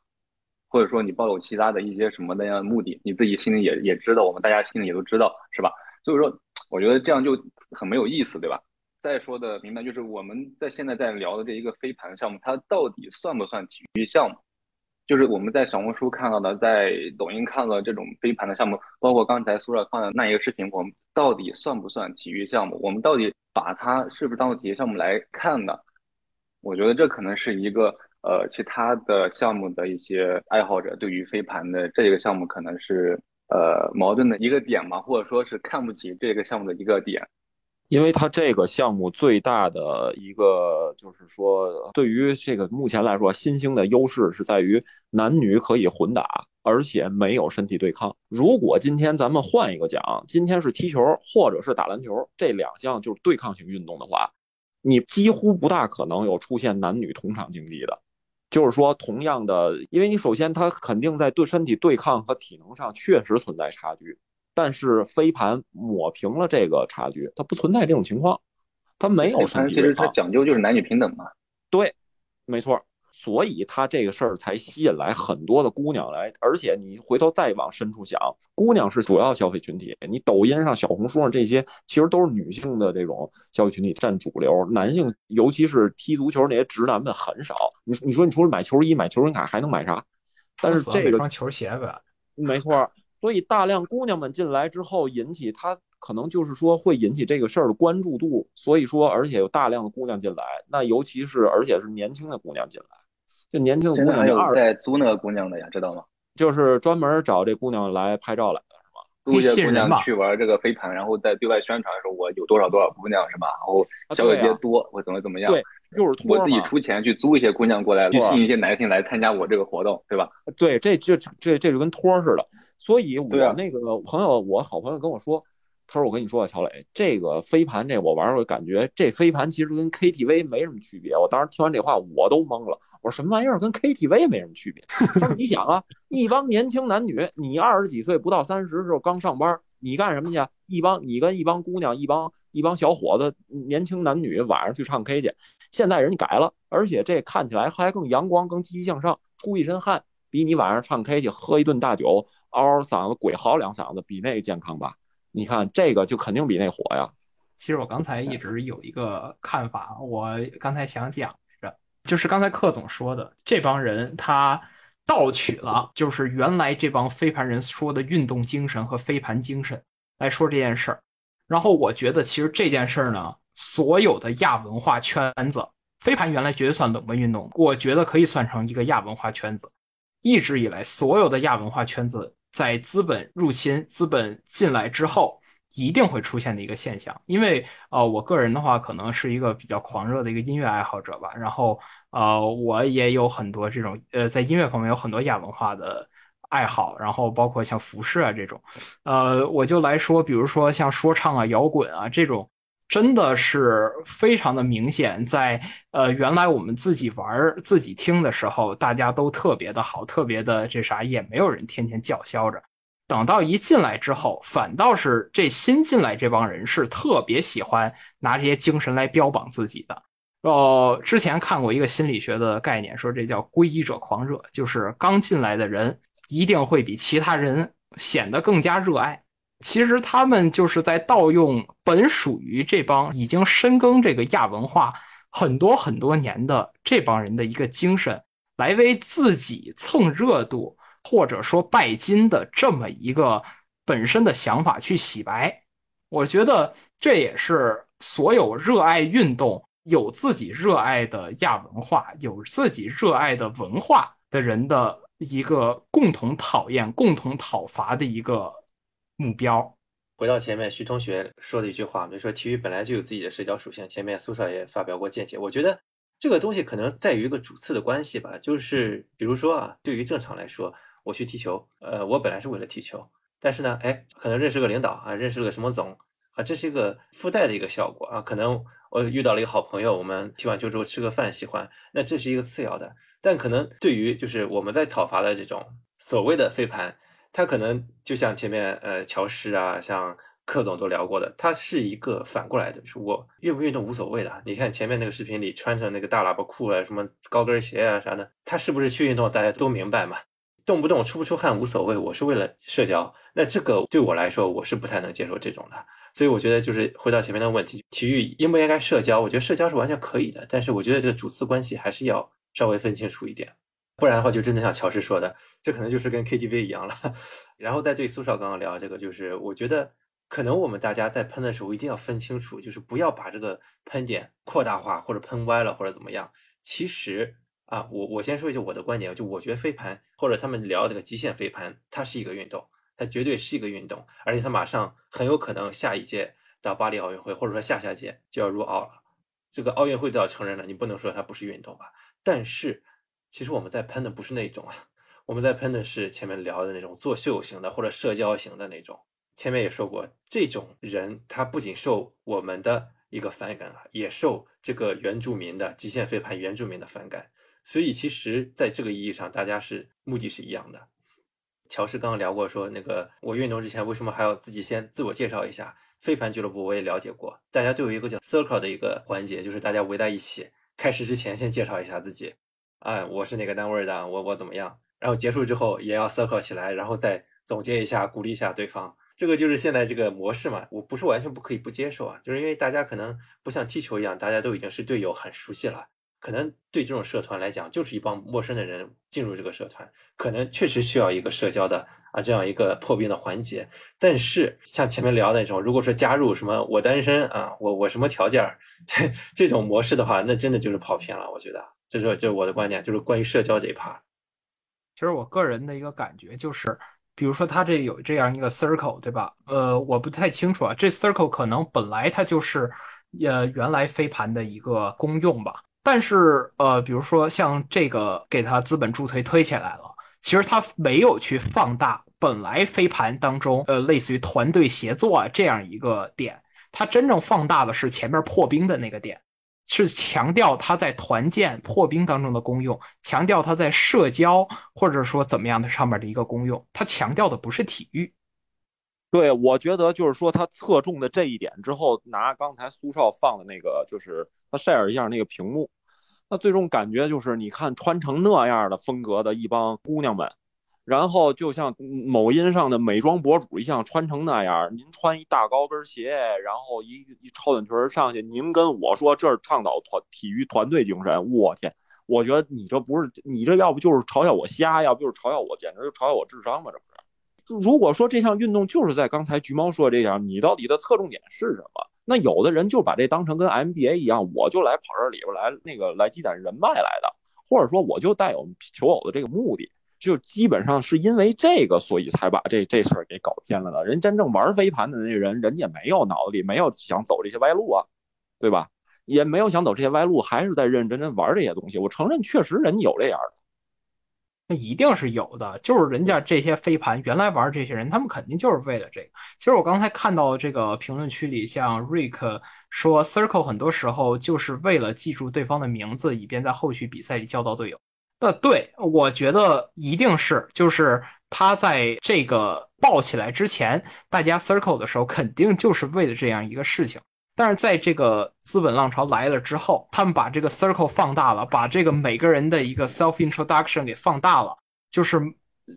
或者说你抱有其他的一些什么那样的目的？你自己心里也也知道，我们大家心里也都知道，是吧？所以说，我觉得这样就很没有意思，对吧？再说的明白，就是我们在现在在聊的这一个飞盘项目，它到底算不算体育项目？就是我们在小红书看到的，在抖音看到这种飞盘的项目，包括刚才苏热放的那一个视频，我们到底算不算体育项目？我们到底把它是不是当做体育项目来看的？我觉得这可能是一个呃，其他的项目的一些爱好者对于飞盘的这个项目可能是呃矛盾的一个点嘛，或者说是看不起这个项目的一个点。因为它这个项目最大的一个就是说，对于这个目前来说，新兴的优势是在于男女可以混打，而且没有身体对抗。如果今天咱们换一个讲，今天是踢球或者是打篮球这两项就是对抗性运动的话，你几乎不大可能有出现男女同场竞技的。就是说，同样的，因为你首先它肯定在对身体对抗和体能上确实存在差距。但是飞盘抹平了这个差距，它不存在这种情况，它没有身体其实它讲究就是男女平等嘛。对，没错。所以他这个事儿才吸引来很多的姑娘来。而且你回头再往深处想，姑娘是主要消费群体。你抖音上、小红书上这些，其实都是女性的这种消费群体占主流。男性，尤其是踢足球那些直男们很少。你你说你除了买球衣、买球星卡还能买啥？但是这个双球鞋呗。没错。所以大量姑娘们进来之后，引起他可能就是说会引起这个事儿的关注度。所以说，而且有大量的姑娘进来，那尤其是而且是年轻的姑娘进来，就年轻的姑娘有在租那个姑娘的呀，知道吗？就是专门找这姑娘来拍照来的，是吧？租一些姑娘去玩这个飞盘，然后在对外宣传说我有多少多少姑娘，是吧？然后小姐姐多，我怎么怎么样？对，就是我自己出钱去租一些姑娘过来，去吸引一些男性来参加我这个活动，对吧？对，这这这这就跟托似的。所以，我那个朋友，我好朋友跟我说，他说：“我跟你说啊，乔磊，这个飞盘这我玩过，感觉这飞盘其实跟 KTV 没什么区别。”我当时听完这话，我都懵了。我说：“什么玩意儿？跟 KTV 没什么区别？”他说：“你想啊，一帮年轻男女，你二十几岁不到三十的时候刚上班，你干什么去？一帮你跟一帮姑娘，一帮一帮小伙子，年轻男女晚上去唱 K 去。现在人家改了，而且这看起来还更阳光，更积极向上，出一身汗，比你晚上唱 K 去喝一顿大酒。”嗷嗷嗓子，鬼嚎两嗓子，比那个健康吧？你看这个就肯定比那火呀。其实我刚才一直有一个看法，我刚才想讲，就是刚才克总说的，这帮人他盗取了，就是原来这帮飞盘人说的运动精神和飞盘精神来说这件事儿。然后我觉得，其实这件事儿呢，所有的亚文化圈子，飞盘原来绝对算冷门运动，我觉得可以算成一个亚文化圈子。一直以来，所有的亚文化圈子。在资本入侵、资本进来之后，一定会出现的一个现象。因为呃，我个人的话，可能是一个比较狂热的一个音乐爱好者吧。然后呃，我也有很多这种呃，在音乐方面有很多亚文化的爱好。然后包括像服饰啊这种，呃，我就来说，比如说像说唱啊、摇滚啊这种。真的是非常的明显，在呃原来我们自己玩自己听的时候，大家都特别的好，特别的这啥，也没有人天天叫嚣着。等到一进来之后，反倒是这新进来这帮人是特别喜欢拿这些精神来标榜自己的。哦，之前看过一个心理学的概念，说这叫皈依者狂热，就是刚进来的人一定会比其他人显得更加热爱。其实他们就是在盗用本属于这帮已经深耕这个亚文化很多很多年的这帮人的一个精神，来为自己蹭热度。或者说拜金的这么一个本身的想法去洗白，我觉得这也是所有热爱运动、有自己热爱的亚文化、有自己热爱的文化的人的一个共同讨厌、共同讨伐的一个目标。回到前面徐同学说的一句话，比如说体育本来就有自己的社交属性，前面苏少也发表过见解。我觉得这个东西可能在于一个主次的关系吧，就是比如说啊，对于正常来说。我去踢球，呃，我本来是为了踢球，但是呢，哎，可能认识个领导啊，认识了个什么总啊，这是一个附带的一个效果啊。可能我遇到了一个好朋友，我们踢完球之后吃个饭，喜欢，那这是一个次要的。但可能对于就是我们在讨伐的这种所谓的飞盘，它可能就像前面呃乔师啊，像柯总都聊过的，它是一个反过来的，是我运不运动无所谓的。你看前面那个视频里穿着那个大喇叭裤啊，什么高跟鞋啊啥的，他是不是去运动，大家都明白嘛。动不动出不出汗无所谓，我是为了社交，那这个对我来说我是不太能接受这种的，所以我觉得就是回到前面的问题，体育应不应该社交？我觉得社交是完全可以的，但是我觉得这个主次关系还是要稍微分清楚一点，不然的话就真的像乔治说的，这可能就是跟 KTV 一样了。然后再对苏少刚刚聊这个，就是我觉得可能我们大家在喷的时候一定要分清楚，就是不要把这个喷点扩大化或者喷歪了或者怎么样，其实。啊，我我先说一下我的观点，就我觉得飞盘或者他们聊这个极限飞盘，它是一个运动，它绝对是一个运动，而且它马上很有可能下一届到巴黎奥运会，或者说下下届就要入奥了，这个奥运会都要承认了，你不能说它不是运动吧？但是其实我们在喷的不是那种啊，我们在喷的是前面聊的那种作秀型的或者社交型的那种。前面也说过，这种人他不仅受我们的一个反感啊，也受这个原住民的极限飞盘原住民的反感。所以其实，在这个意义上，大家是目的是一样的。乔师刚刚聊过，说那个我运动之前为什么还要自己先自我介绍一下？飞盘俱乐部我也了解过，大家都有一个叫 circle 的一个环节，就是大家围在一起，开始之前先介绍一下自己，哎，我是哪个单位的，我我怎么样？然后结束之后也要 circle 起来，然后再总结一下，鼓励一下对方。这个就是现在这个模式嘛，我不是完全不可以不接受啊，就是因为大家可能不像踢球一样，大家都已经是队友，很熟悉了。可能对这种社团来讲，就是一帮陌生的人进入这个社团，可能确实需要一个社交的啊这样一个破冰的环节。但是像前面聊那种，如果说加入什么我单身啊，我我什么条件 这这种模式的话，那真的就是跑偏了。我觉得，这是这是我的观点，就是关于社交这一趴。其实我个人的一个感觉就是，比如说他这有这样一个 circle，对吧？呃，我不太清楚啊，这 circle 可能本来它就是呃原来飞盘的一个功用吧。但是，呃，比如说像这个给他资本助推推起来了，其实他没有去放大本来飞盘当中，呃，类似于团队协作啊这样一个点，他真正放大的是前面破冰的那个点，是强调他在团建破冰当中的功用，强调他在社交或者说怎么样的上面的一个功用，他强调的不是体育。对，我觉得就是说他侧重的这一点之后，拿刚才苏少放的那个，就是他 share 一下那个屏幕，那最终感觉就是你看穿成那样的风格的一帮姑娘们，然后就像某音上的美妆博主一样穿成那样，您穿一大高跟鞋，然后一一超短裙上去，您跟我说这是倡导团体育团队精神，我天，我觉得你这不是你这要不就是嘲笑我瞎，要不就是嘲笑我，简直就嘲笑我智商嘛，这不是？如果说这项运动就是在刚才橘猫说的这样，你到底的侧重点是什么？那有的人就把这当成跟 MBA 一样，我就来跑这里边来那个来积攒人脉来的，或者说我就带有求偶的这个目的，就基本上是因为这个，所以才把这这事儿给搞偏了的。人真正玩飞盘的那人，人家没有脑子里没有想走这些歪路啊，对吧？也没有想走这些歪路，还是在认认真真玩这些东西。我承认，确实人有这样的。那一定是有的，就是人家这些飞盘原来玩这些人，他们肯定就是为了这个。其实我刚才看到这个评论区里，像 Rick 说，Circle 很多时候就是为了记住对方的名字，以便在后续比赛里叫到队友。那对我觉得一定是，就是他在这个爆起来之前，大家 circle 的时候，肯定就是为了这样一个事情。但是在这个资本浪潮来了之后，他们把这个 circle 放大了，把这个每个人的一个 self introduction 给放大了，就是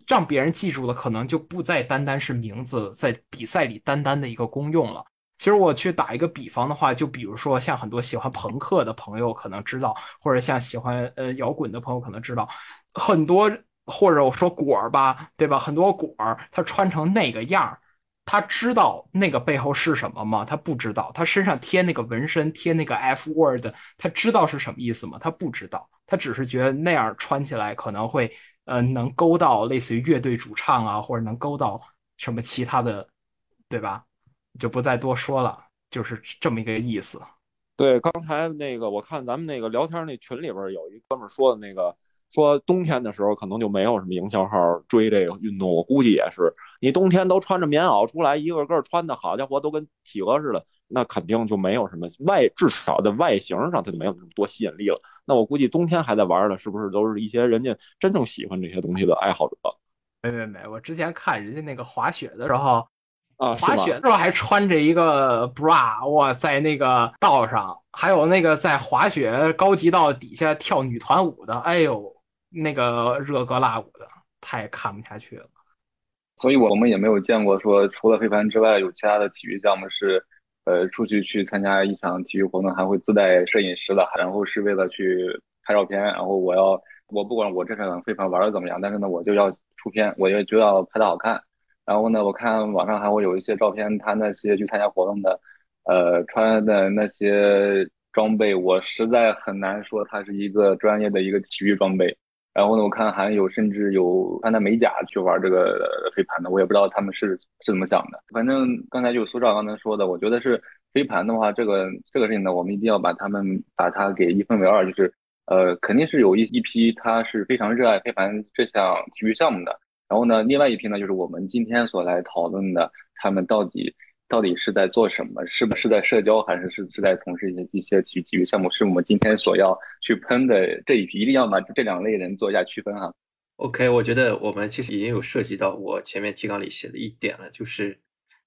让别人记住的可能就不再单单是名字，在比赛里单单的一个功用了。其实我去打一个比方的话，就比如说像很多喜欢朋克的朋友可能知道，或者像喜欢呃摇滚的朋友可能知道，很多或者我说果儿吧，对吧？很多果儿他穿成那个样儿。他知道那个背后是什么吗？他不知道。他身上贴那个纹身，贴那个 F word，他知道是什么意思吗？他不知道。他只是觉得那样穿起来可能会，呃，能勾到类似于乐队主唱啊，或者能勾到什么其他的，对吧？就不再多说了，就是这么一个意思。对，刚才那个我看咱们那个聊天那群里边有一哥们说的那个。说冬天的时候可能就没有什么营销号追这个运动，我估计也是。你冬天都穿着棉袄出来，一个个穿的好家伙都跟企鹅似的，那肯定就没有什么外，至少在外形上它就没有那么多吸引力了。那我估计冬天还在玩的，是不是都是一些人家真正喜欢这些东西的爱好者？没没没，我之前看人家那个滑雪的时候，啊，滑雪的时候还穿着一个 bra，哇，在那个道上，还有那个在滑雪高级道底下跳女团舞的，哎呦。那个热歌辣舞的，太看不下去了。所以我们也没有见过说，除了飞盘之外，有其他的体育项目是，呃，出去去参加一场体育活动还会自带摄影师的，然后是为了去拍照片。然后我要，我不管我这场飞盘玩的怎么样，但是呢，我就要出片，我也就要拍的好看。然后呢，我看网上还会有一些照片，他那些去参加活动的，呃，穿的那些装备，我实在很难说它是一个专业的一个体育装备。然后呢，我看还有甚至有穿的美甲去玩这个飞盘的，我也不知道他们是是怎么想的。反正刚才就苏少刚才说的，我觉得是飞盘的话，这个这个事情呢，我们一定要把他们把它给一分为二，就是呃，肯定是有一一批他是非常热爱飞盘这项体育项目的，然后呢，另外一批呢，就是我们今天所来讨论的，他们到底。到底是在做什么？是不是在社交，还是是是在从事一些一些体育体育项目？是我们今天所要去喷的这一批，一定要把这两类人做一下区分哈。OK，我觉得我们其实已经有涉及到我前面提纲里写的一点了，就是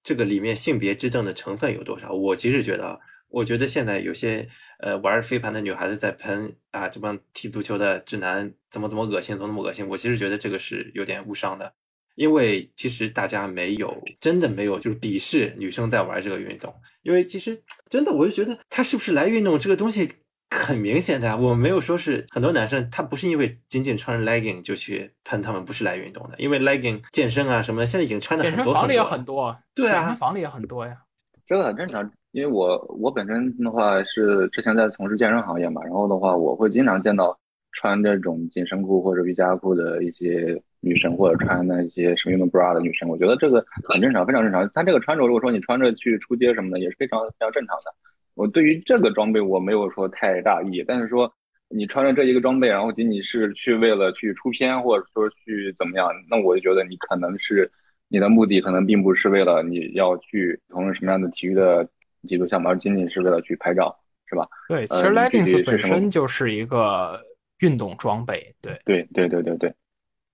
这个里面性别之争的成分有多少？我其实觉得，我觉得现在有些呃玩飞盘的女孩子在喷啊，这帮踢足球的直男怎么怎么恶心，怎么怎么恶心？我其实觉得这个是有点误伤的。因为其实大家没有真的没有就是鄙视女生在玩这个运动，因为其实真的我就觉得他是不是来运动这个东西很明显的，我没有说是很多男生他不是因为仅仅穿着 legging 就去喷他们不是来运动的，因为 legging 健身啊什么现在已经穿的很多很多，健身房里也很多，对啊，健身房里也很多呀，这个很正常，因为我我本身的话是之前在从事健身行业嘛，然后的话我会经常见到穿这种紧身裤或者瑜伽裤的一些。女生或者穿那些什么运动 bra 的女生，我觉得这个很正常，非常正常。她这个穿着，如果说你穿着去出街什么的，也是非常非常正常的。我对于这个装备我没有说太大意，但是说你穿着这一个装备，然后仅仅是去为了去出片，或者说去怎么样，那我就觉得你可能是你的目的可能并不是为了你要去从事什么样的体育的体育项目，而仅仅是为了去拍照，是吧？对，其实 leggings 本身就是一个运动装备。对，对，对，对，对，对。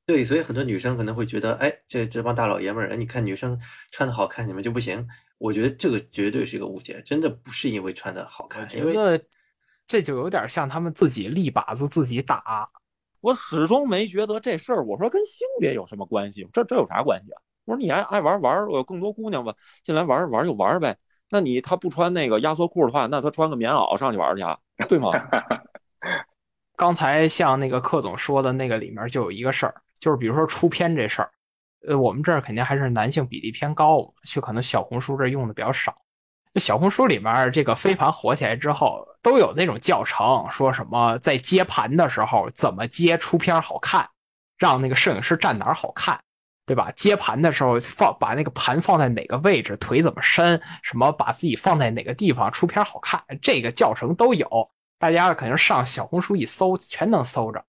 对，所以很多女生可能会觉得，哎，这这帮大老爷们儿，你看女生穿的好看，你们就不行？我觉得这个绝对是一个误解，真的不是因为穿的好看，因为这就有点像他们自己立靶子自己打。我始终没觉得这事儿，我说跟性别有什么关系？这这有啥关系啊？我说你爱爱玩玩，我有更多姑娘吧，进来玩玩就玩呗。那你他不穿那个压缩裤的话，那他穿个棉袄上去玩去，对吗？刚才像那个柯总说的那个里面就有一个事儿。就是比如说出片这事儿，呃，我们这儿肯定还是男性比例偏高，就可能小红书这用的比较少。小红书里面这个飞盘火起来之后，都有那种教程，说什么在接盘的时候怎么接出片好看，让那个摄影师站哪儿好看，对吧？接盘的时候放把那个盘放在哪个位置，腿怎么伸，什么把自己放在哪个地方出片好看，这个教程都有，大家肯定上小红书一搜，全能搜着。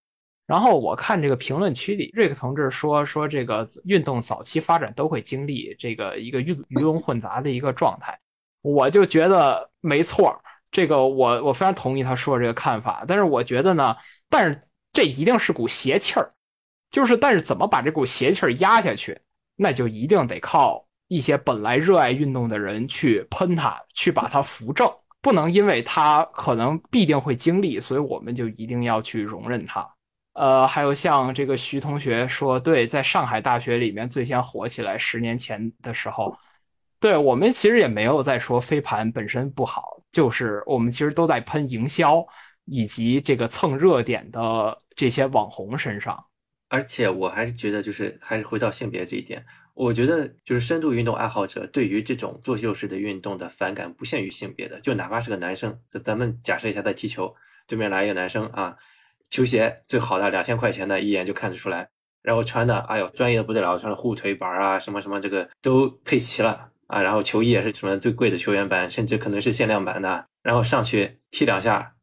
然后我看这个评论区里，瑞克同志说说这个运动早期发展都会经历这个一个鱼鱼龙混杂的一个状态，我就觉得没错，这个我我非常同意他说这个看法。但是我觉得呢，但是这一定是股邪气儿，就是但是怎么把这股邪气儿压下去，那就一定得靠一些本来热爱运动的人去喷他，去把他扶正。不能因为他可能必定会经历，所以我们就一定要去容忍他。呃，还有像这个徐同学说，对，在上海大学里面最先火起来，十年前的时候，对我们其实也没有在说飞盘本身不好，就是我们其实都在喷营销以及这个蹭热点的这些网红身上。而且我还是觉得，就是还是回到性别这一点。我觉得就是深度运动爱好者对于这种作秀式的运动的反感不限于性别的，就哪怕是个男生，咱咱们假设一下在踢球，对面来一个男生啊，球鞋最好的两千块钱的，一眼就看得出来，然后穿的哎呦专业的不得了，穿的护腿板啊什么什么这个都配齐了啊，然后球衣也是什么最贵的球员版，甚至可能是限量版的，然后上去踢两下，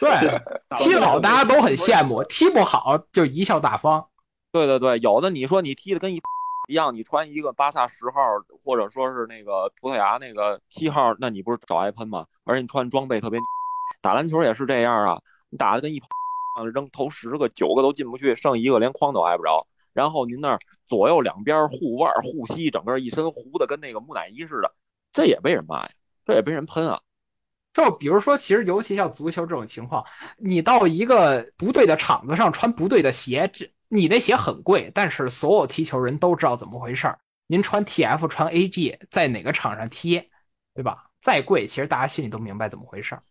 对，踢好大家都很羡慕，踢不好就贻笑大方。对对对，有的你说你踢的跟一。一样，你穿一个巴萨十号，或者说是那个葡萄牙那个七号，那你不是找挨喷吗？而且你穿装备特别，打篮球也是这样啊，你打的跟一扔投十个九个都进不去，剩一个连筐都挨不着。然后您那儿左右两边护腕护膝，整个一身糊的跟那个木乃伊似的，这也被人骂呀，这也被人喷啊。就比如说，其实尤其像足球这种情况，你到一个不对的场子上穿不对的鞋，这。你那鞋很贵，但是所有踢球人都知道怎么回事儿。您穿 TF 穿 AG 在哪个场上踢，对吧？再贵，其实大家心里都明白怎么回事儿。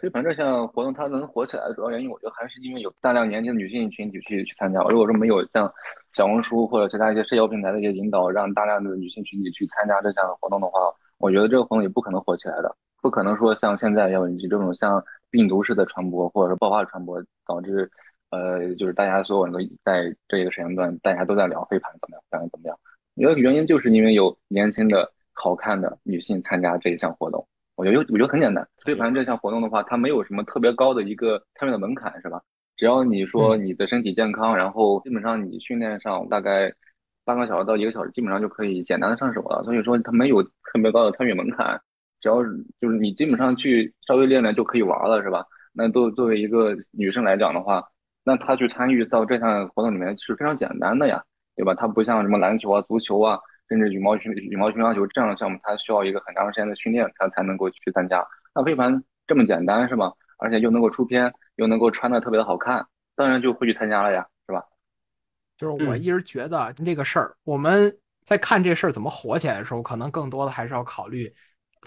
飞盘这项活动它能火起来的主要原因，我觉得还是因为有大量年轻的女性群体去去参加。如果说没有像小红书或者其他一些社交平台的一些引导，让大量的女性群体去参加这项活动的话，我觉得这个活动也不可能火起来的。不可能说像现在要以这种像病毒式的传播或者说爆发的传播导致。呃，就是大家所有人都在这一个时间段，大家都在聊飞盘怎么样，飞盘怎么样？我觉得原因就是因为有年轻的好看的女性参加这一项活动。我觉得，我觉得很简单，飞盘这项活动的话，它没有什么特别高的一个参与的门槛，是吧？只要你说你的身体健康，然后基本上你训练上大概半个小时到一个小时，基本上就可以简单的上手了。所以说它没有特别高的参与门槛，只要就是你基本上去稍微练练就可以玩了，是吧？那作作为一个女生来讲的话，那她去参与到这项活动里面是非常简单的呀，对吧？它不像什么篮球啊、足球啊，甚至羽毛球、羽毛球、乒乓球这样的项目，它需要一个很长时间的训练，它才能够去参加。那飞盘这么简单是吧？而且又能够出片，又能够穿的特别的好看，当然就会去参加了呀，是吧？就是我一直觉得这个事儿，我们在看这事儿怎么火起来的时候，可能更多的还是要考虑。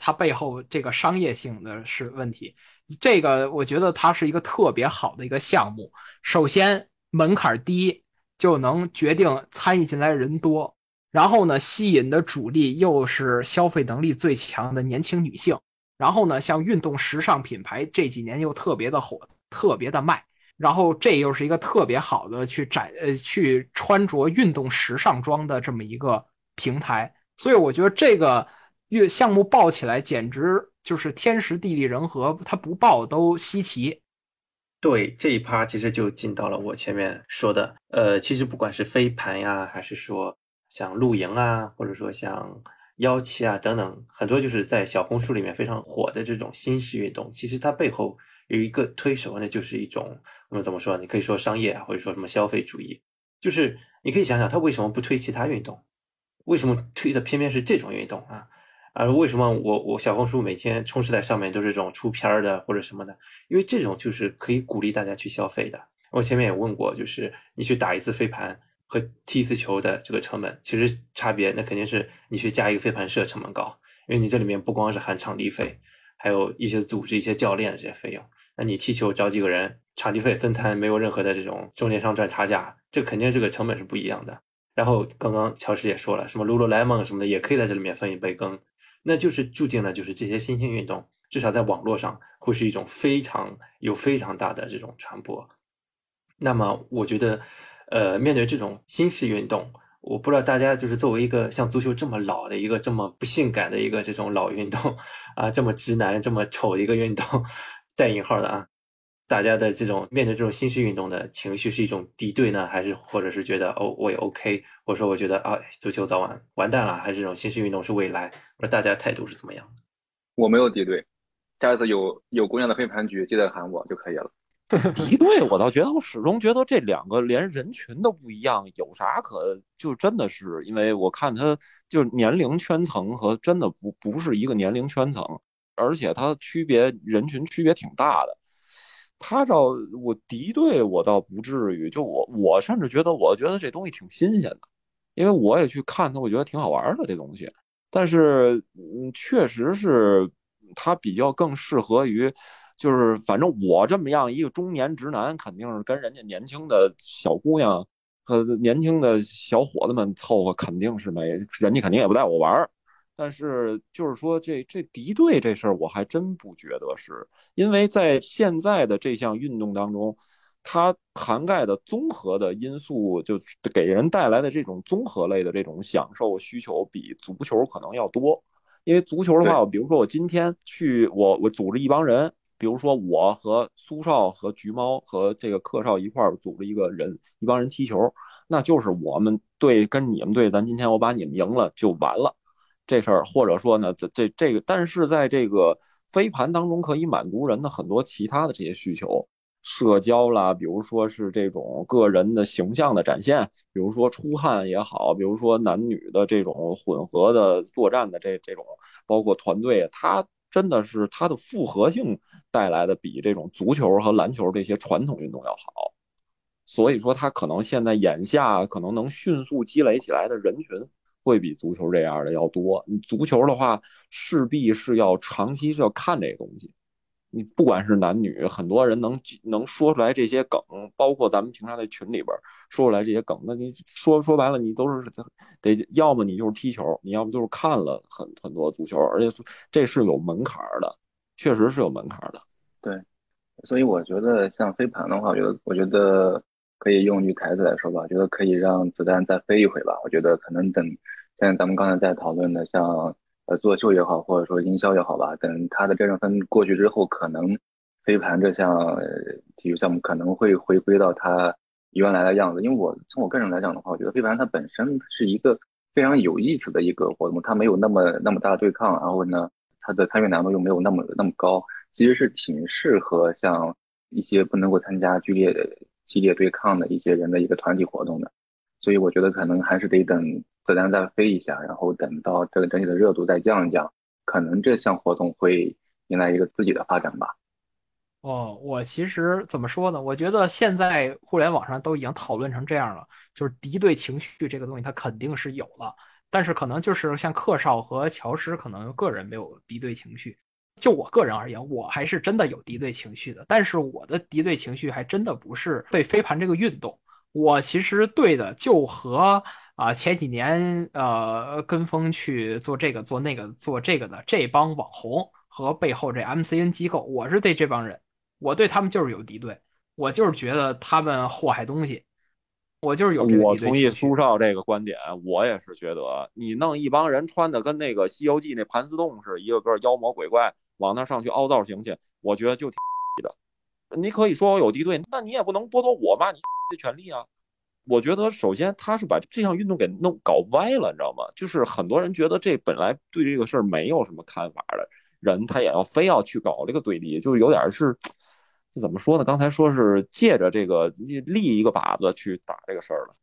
它背后这个商业性的是问题，这个我觉得它是一个特别好的一个项目。首先门槛低，就能决定参与进来人多，然后呢，吸引的主力又是消费能力最强的年轻女性，然后呢，像运动时尚品牌这几年又特别的火，特别的卖，然后这又是一个特别好的去展呃去穿着运动时尚装的这么一个平台，所以我觉得这个。月项目爆起来，简直就是天时地利人和，它不爆都稀奇。对这一趴，其实就进到了我前面说的，呃，其实不管是飞盘呀，还是说像露营啊，或者说像腰旗啊等等，很多就是在小红书里面非常火的这种新式运动，其实它背后有一个推手，那就是一种我们怎么说？你可以说商业，或者说什么消费主义。就是你可以想想，他为什么不推其他运动？为什么推的偏偏是这种运动啊？而为什么我我小红书每天充斥在上面都是这种出片儿的或者什么的？因为这种就是可以鼓励大家去消费的。我前面也问过，就是你去打一次飞盘和踢一次球的这个成本，其实差别那肯定是你去加一个飞盘社成本高，因为你这里面不光是含场地费，还有一些组织一些教练这些费用。那你踢球找几个人，场地费分摊，没有任何的这种中间商赚差价，这肯定这个成本是不一样的。然后刚刚乔石也说了，什么 Lululemon 什么的也可以在这里面分一杯羹。那就是注定了，就是这些新兴运动，至少在网络上会是一种非常有非常大的这种传播。那么，我觉得，呃，面对这种新式运动，我不知道大家就是作为一个像足球这么老的一个这么不性感的一个这种老运动啊，这么直男这么丑的一个运动，带引号的啊。大家的这种面对这种新式运动的情绪是一种敌对呢，还是或者是觉得哦我也 OK，或者说我觉得啊足球早晚完蛋了，还是这种新式运动是未来？我说大家态度是怎么样？我没有敌对，下次有有姑娘的飞盘局记得喊我就可以了。敌对，我倒觉得我始终觉得这两个连人群都不一样，有啥可就真的是因为我看他就是年龄圈层和真的不不是一个年龄圈层，而且他区别人群区别挺大的。他照我敌对我倒不至于，就我我甚至觉得我觉得这东西挺新鲜的，因为我也去看他，我觉得挺好玩的这东西。但是嗯，确实是它比较更适合于。就是反正我这么样一个中年直男，肯定是跟人家年轻的小姑娘和年轻的小伙子们凑合，肯定是没人家肯定也不带我玩儿。但是就是说这这敌对这事儿，我还真不觉得是，因为在现在的这项运动当中，它涵盖的综合的因素，就给人带来的这种综合类的这种享受需求，比足球可能要多。因为足球的话，我比如说我今天去，我我组织一帮人。比如说，我和苏少和橘猫和这个客少一块儿组织一个人一帮人踢球，那就是我们队跟你们队，咱今天我把你们赢了就完了这事儿。或者说呢，这这这个，但是在这个飞盘当中，可以满足人的很多其他的这些需求，社交啦，比如说是这种个人的形象的展现，比如说出汗也好，比如说男女的这种混合的作战的这这种，包括团队，他。真的是它的复合性带来的比这种足球和篮球这些传统运动要好，所以说它可能现在眼下可能能迅速积累起来的人群会比足球这样的要多。你足球的话，势必是要长期是要看这个东西。你不管是男女，很多人能能说出来这些梗，包括咱们平常在群里边说出来这些梗，那你说说白了，你都是得要么你就是踢球，你要么就是看了很很多足球，而且这是有门槛的，确实是有门槛的。对，所以我觉得像飞盘的话，我觉得我觉得可以用句台词来说吧，我觉得可以让子弹再飞一回吧。我觉得可能等现在咱们刚才在讨论的像。呃，作秀也好，或者说营销也好吧，等他的战争分过去之后，可能飞盘这项体育项目可能会回归到它原来的样子。因为我从我个人来讲的话，我觉得飞盘它本身是一个非常有意思的一个活动，它没有那么那么大对抗，然后呢，它的参与难度又没有那么那么高，其实是挺适合像一些不能够参加剧烈激烈对抗的一些人的一个团体活动的。所以我觉得可能还是得等子弹再飞一下，然后等到这个整体的热度再降一降，可能这项活动会迎来一个自己的发展吧。哦，我其实怎么说呢？我觉得现在互联网上都已经讨论成这样了，就是敌对情绪这个东西它肯定是有了，但是可能就是像克少和乔师可能个人没有敌对情绪。就我个人而言，我还是真的有敌对情绪的，但是我的敌对情绪还真的不是对飞盘这个运动。我其实对的就和啊前几年呃跟风去做这个做那个做这个的这帮网红和背后这 MCN 机构，我是对这帮人，我对他们就是有敌对，我就是觉得他们祸害东西，我就是有。我同意苏少这个观点，我也是觉得你弄一帮人穿的跟那个《西游记》那盘丝洞似的，一个个妖魔鬼怪往那上去凹造型去，我觉得就挺 的。你可以说我有敌对，那你也不能剥夺我骂你。的权利啊！我觉得首先他是把这项运动给弄搞歪了，你知道吗？就是很多人觉得这本来对这个事儿没有什么看法的人，他也要非要去搞这个对立，就有点是怎么说呢？刚才说是借着这个立一个靶子去打这个事儿了。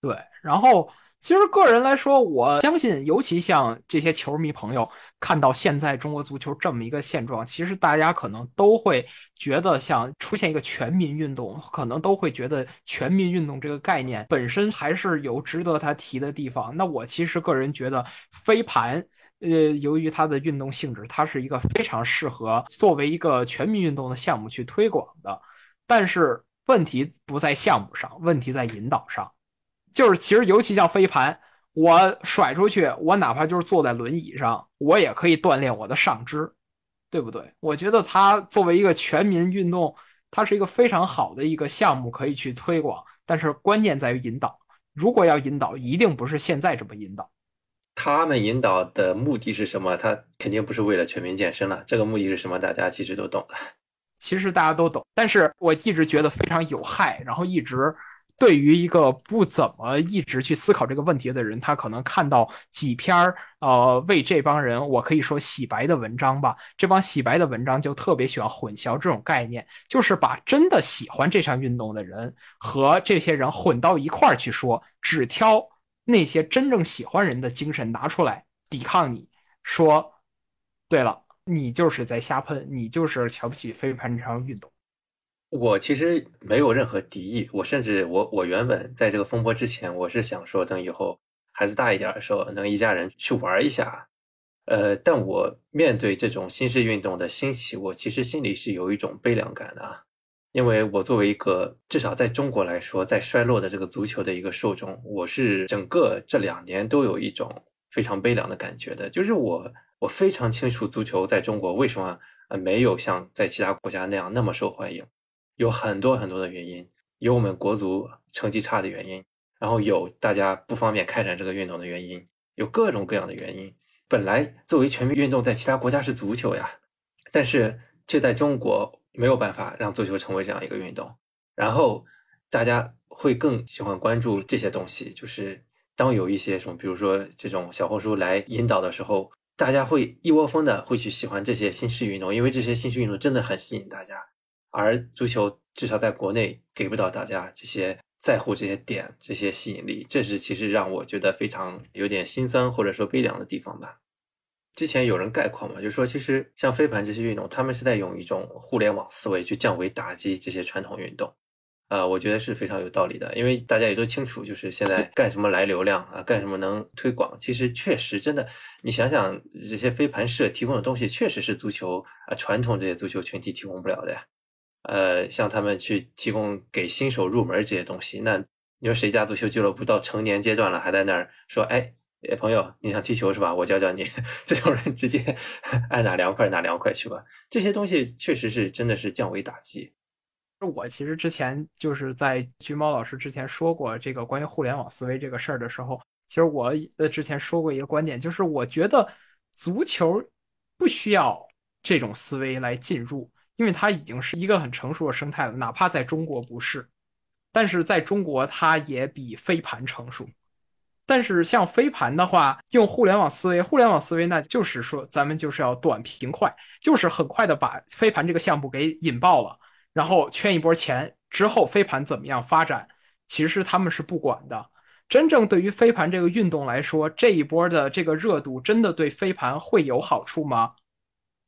对，然后。其实个人来说，我相信，尤其像这些球迷朋友看到现在中国足球这么一个现状，其实大家可能都会觉得，像出现一个全民运动，可能都会觉得全民运动这个概念本身还是有值得他提的地方。那我其实个人觉得，飞盘，呃，由于它的运动性质，它是一个非常适合作为一个全民运动的项目去推广的。但是问题不在项目上，问题在引导上。就是其实，尤其像飞盘，我甩出去，我哪怕就是坐在轮椅上，我也可以锻炼我的上肢，对不对？我觉得它作为一个全民运动，它是一个非常好的一个项目，可以去推广。但是关键在于引导。如果要引导，一定不是现在这么引导。他们引导的目的是什么？他肯定不是为了全民健身了。这个目的是什么？大家其实都懂的。其实大家都懂，但是我一直觉得非常有害，然后一直。对于一个不怎么一直去思考这个问题的人，他可能看到几篇儿呃为这帮人，我可以说洗白的文章吧。这帮洗白的文章就特别喜欢混淆这种概念，就是把真的喜欢这项运动的人和这些人混到一块儿去说，只挑那些真正喜欢人的精神拿出来抵抗你，说对了。你就是在瞎喷，你就是瞧不起飞盘这场运动。我其实没有任何敌意，我甚至我我原本在这个风波之前，我是想说等以后孩子大一点的时候，能一家人去玩一下。呃，但我面对这种新式运动的兴起，我其实心里是有一种悲凉感的，因为我作为一个至少在中国来说在衰落的这个足球的一个受众，我是整个这两年都有一种非常悲凉的感觉的，就是我。我非常清楚足球在中国为什么呃没有像在其他国家那样那么受欢迎，有很多很多的原因，有我们国足成绩差的原因，然后有大家不方便开展这个运动的原因，有各种各样的原因。本来作为全民运动，在其他国家是足球呀，但是却在中国没有办法让足球成为这样一个运动。然后大家会更喜欢关注这些东西，就是当有一些什么，比如说这种小红书来引导的时候。大家会一窝蜂的会去喜欢这些新式运动，因为这些新式运动真的很吸引大家，而足球至少在国内给不到大家这些在乎这些点、这些吸引力，这是其实让我觉得非常有点心酸或者说悲凉的地方吧。之前有人概括嘛，就是说其实像飞盘这些运动，他们是在用一种互联网思维去降维打击这些传统运动。啊，我觉得是非常有道理的，因为大家也都清楚，就是现在干什么来流量啊，干什么能推广，其实确实真的，你想想这些飞盘社提供的东西，确实是足球啊传统这些足球群体提供不了的呀。呃，向他们去提供给新手入门这些东西，那你说谁家足球俱乐部到成年阶段了，还在那儿说，哎，朋友，你想踢球是吧？我教教你，这种人直接爱哪凉快哪凉快去吧。这些东西确实是真的是降维打击。我其实之前就是在橘猫老师之前说过这个关于互联网思维这个事儿的时候，其实我呃之前说过一个观点，就是我觉得足球不需要这种思维来进入，因为它已经是一个很成熟的生态了，哪怕在中国不是，但是在中国它也比飞盘成熟。但是像飞盘的话，用互联网思维，互联网思维那就是说咱们就是要短平快，就是很快的把飞盘这个项目给引爆了。然后圈一波钱之后，飞盘怎么样发展，其实他们是不管的。真正对于飞盘这个运动来说，这一波的这个热度真的对飞盘会有好处吗？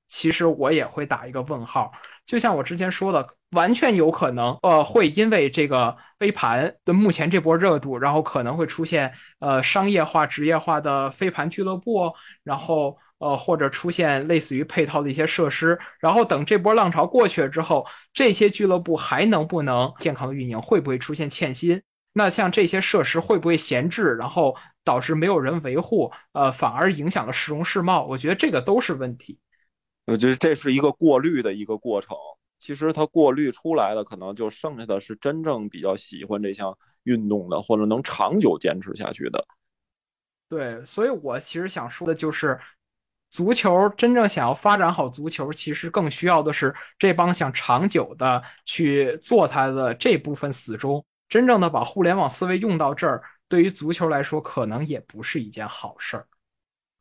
其实我也会打一个问号。就像我之前说的，完全有可能，呃，会因为这个飞盘的目前这波热度，然后可能会出现呃商业化、职业化的飞盘俱乐部，然后。呃，或者出现类似于配套的一些设施，然后等这波浪潮过去了之后，这些俱乐部还能不能健康的运营？会不会出现欠薪？那像这些设施会不会闲置，然后导致没有人维护？呃，反而影响了市容市貌？我觉得这个都是问题。我觉得这是一个过滤的一个过程。其实它过滤出来的，可能就剩下的是真正比较喜欢这项运动的，或者能长久坚持下去的。对，所以我其实想说的就是。足球真正想要发展好，足球其实更需要的是这帮想长久的去做它的这部分死忠。真正的把互联网思维用到这儿，对于足球来说，可能也不是一件好事儿。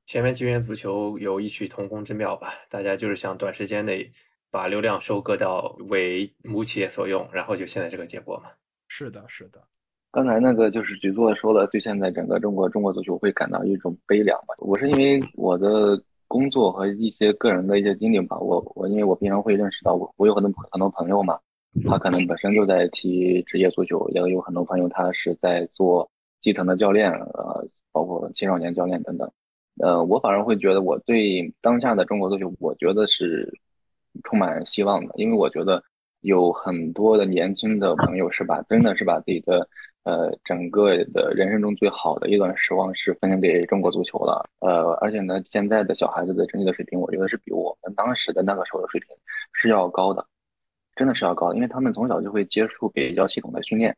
前面几元足球有异曲同工之妙吧？大家就是想短时间内把流量收割到为母企业所用，然后就现在这个结果嘛。是的，是的。刚才那个就是局座说了，对现在整个中国中国足球会感到一种悲凉吧？我是因为我的。工作和一些个人的一些经历吧，我我因为我平常会认识到我我有很多很多朋友嘛，他可能本身就在踢职业足球，也有很多朋友他是在做基层的教练，呃，包括青少年教练等等，呃，我反而会觉得我对当下的中国足球，我觉得是充满希望的，因为我觉得有很多的年轻的朋友是把真的是把自己的。呃，整个的人生中最好的一段时光是分享给中国足球了。呃，而且呢，现在的小孩子的整体的水平，我觉得是比我们当时的那个时候的水平是要高的，真的是要高，因为他们从小就会接触比较系统的训练，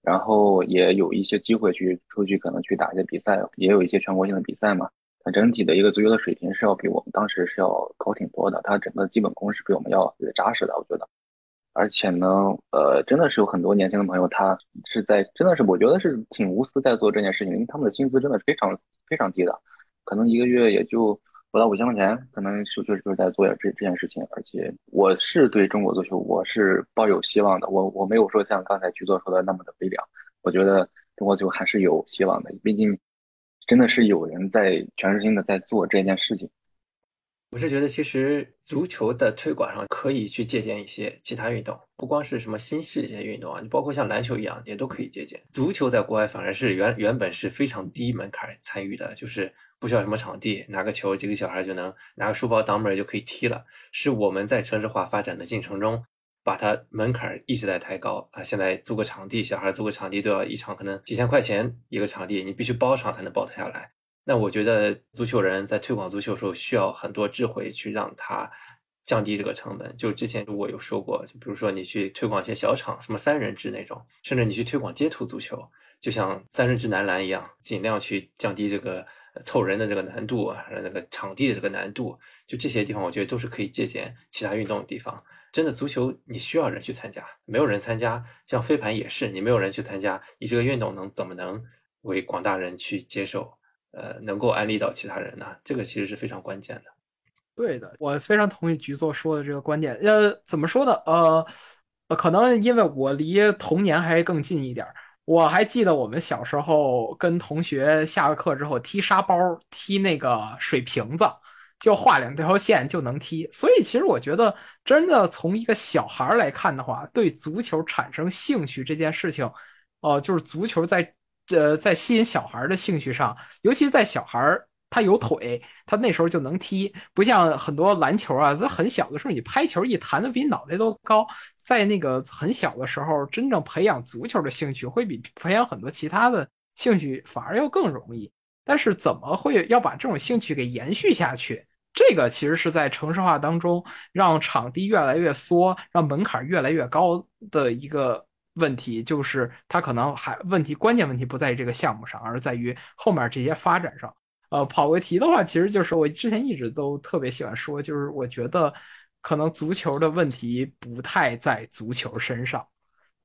然后也有一些机会去出去可能去打一些比赛，也有一些全国性的比赛嘛。整体的一个足球的水平是要比我们当时是要高挺多的，他整个基本功是比我们要扎实的，我觉得。而且呢，呃，真的是有很多年轻的朋友，他是在真的是我觉得是挺无私在做这件事情，因为他们的薪资真的是非常非常低的，可能一个月也就不到五千块钱，可能就就就是在做这这件事情。而且我是对中国足球我是抱有希望的，我我没有说像刚才局座说的那么的悲凉，我觉得中国足球还是有希望的，毕竟真的是有人在全身心的在做这件事情。我是觉得，其实足球的推广上可以去借鉴一些其他运动，不光是什么新式一些运动啊，你包括像篮球一样，也都可以借鉴。足球在国外反而是原原本是非常低门槛参与的，就是不需要什么场地，拿个球，几个小孩就能拿个书包挡门就可以踢了。是我们在城市化发展的进程中，把它门槛一直在抬高啊。现在租个场地，小孩租个场地都要一场可能几千块钱一个场地，你必须包场才能包得下来。那我觉得足球人在推广足球的时候，需要很多智慧去让他降低这个成本。就之前我有说过，就比如说你去推广一些小场，什么三人制那种，甚至你去推广街头足球，就像三人制男篮一样，尽量去降低这个凑人的这个难度啊，那个场地的这个难度。就这些地方，我觉得都是可以借鉴其他运动的地方。真的足球你需要人去参加，没有人参加，像飞盘也是，你没有人去参加，你这个运动能怎么能为广大人去接受？呃，能够安利到其他人呢，这个其实是非常关键的。对的，我非常同意局座说的这个观点。呃，怎么说呢？呃，可能因为我离童年还更近一点儿我还记得我们小时候跟同学下了课之后踢沙包，踢那个水瓶子，就画两条线就能踢。所以其实我觉得，真的从一个小孩来看的话，对足球产生兴趣这件事情，哦，就是足球在。呃，在吸引小孩的兴趣上，尤其在小孩他有腿，他那时候就能踢，不像很多篮球啊，在很小的时候你拍球一弹的比脑袋都高，在那个很小的时候，真正培养足球的兴趣会比培养很多其他的兴趣反而要更容易。但是怎么会要把这种兴趣给延续下去？这个其实是在城市化当中，让场地越来越缩，让门槛越来越高的一个。问题就是他可能还问题关键问题不在于这个项目上，而在于后面这些发展上。呃，跑个题的话，其实就是我之前一直都特别喜欢说，就是我觉得可能足球的问题不太在足球身上。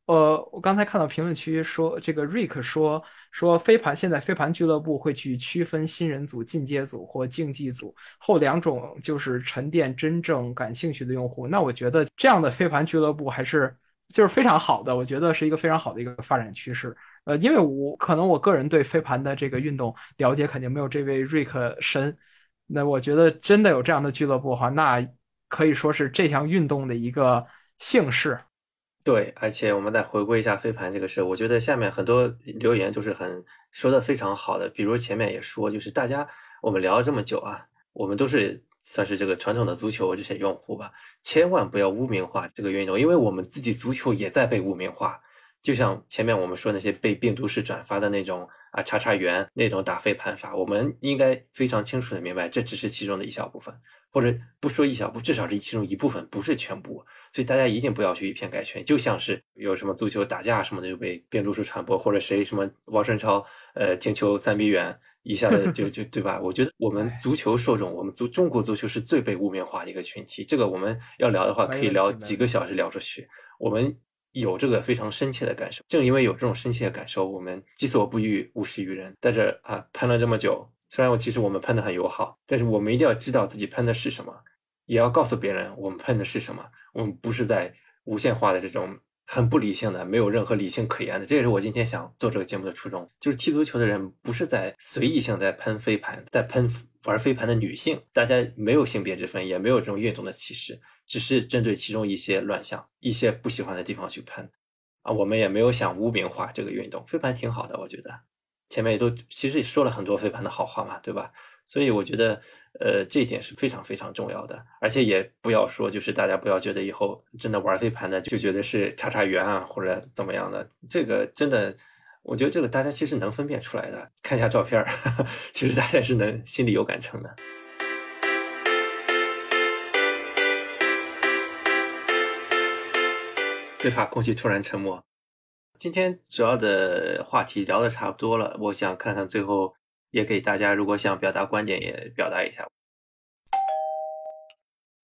呃，我刚才看到评论区说，这个 Rick 说说飞盘现在飞盘俱乐部会去区分新人组、进阶组或竞技组，后两种就是沉淀真正感兴趣的用户。那我觉得这样的飞盘俱乐部还是。就是非常好的，我觉得是一个非常好的一个发展趋势。呃，因为我可能我个人对飞盘的这个运动了解肯定没有这位瑞克深。那我觉得真的有这样的俱乐部的话，那可以说是这项运动的一个幸事。对，而且我们再回归一下飞盘这个事，我觉得下面很多留言都是很说的非常好的。比如前面也说，就是大家我们聊了这么久啊，我们都是。算是这个传统的足球这些用户吧，千万不要污名化这个运动，因为我们自己足球也在被污名化。就像前面我们说那些被病毒式转发的那种啊，叉叉圆那种打飞盘法，我们应该非常清楚的明白，这只是其中的一小部分，或者不说一小部，至少是其中一部分，不是全部。所以大家一定不要去以偏概全。就像是有什么足球打架什么的就被病毒式传播，或者谁什么王顺超呃停球三米远，一下子就就对吧？我觉得我们足球受众，我们足中国足球是最被污名化的一个群体。这个我们要聊的话，可以聊几个小时聊出去。我们。有这个非常深切的感受，正因为有这种深切的感受，我们己所不欲，勿施于人。在这啊喷了这么久，虽然我其实我们喷的很友好，但是我们一定要知道自己喷的是什么，也要告诉别人我们喷的是什么。我们不是在无限化的这种很不理性的，没有任何理性可言的。这也是我今天想做这个节目的初衷，就是踢足球的人不是在随意性在喷飞盘，在喷玩飞盘的女性，大家没有性别之分，也没有这种运动的歧视。只是针对其中一些乱象、一些不喜欢的地方去喷，啊，我们也没有想污名化这个运动。飞盘挺好的，我觉得前面也都其实也说了很多飞盘的好话嘛，对吧？所以我觉得，呃，这一点是非常非常重要的。而且也不要说，就是大家不要觉得以后真的玩飞盘的就觉得是叉叉圆啊或者怎么样的，这个真的，我觉得这个大家其实能分辨出来的。看一下照片，其实大家是能心里有杆秤的。对吧空气突然沉默。今天主要的话题聊的差不多了，我想看看最后也给大家，如果想表达观点也表达一下。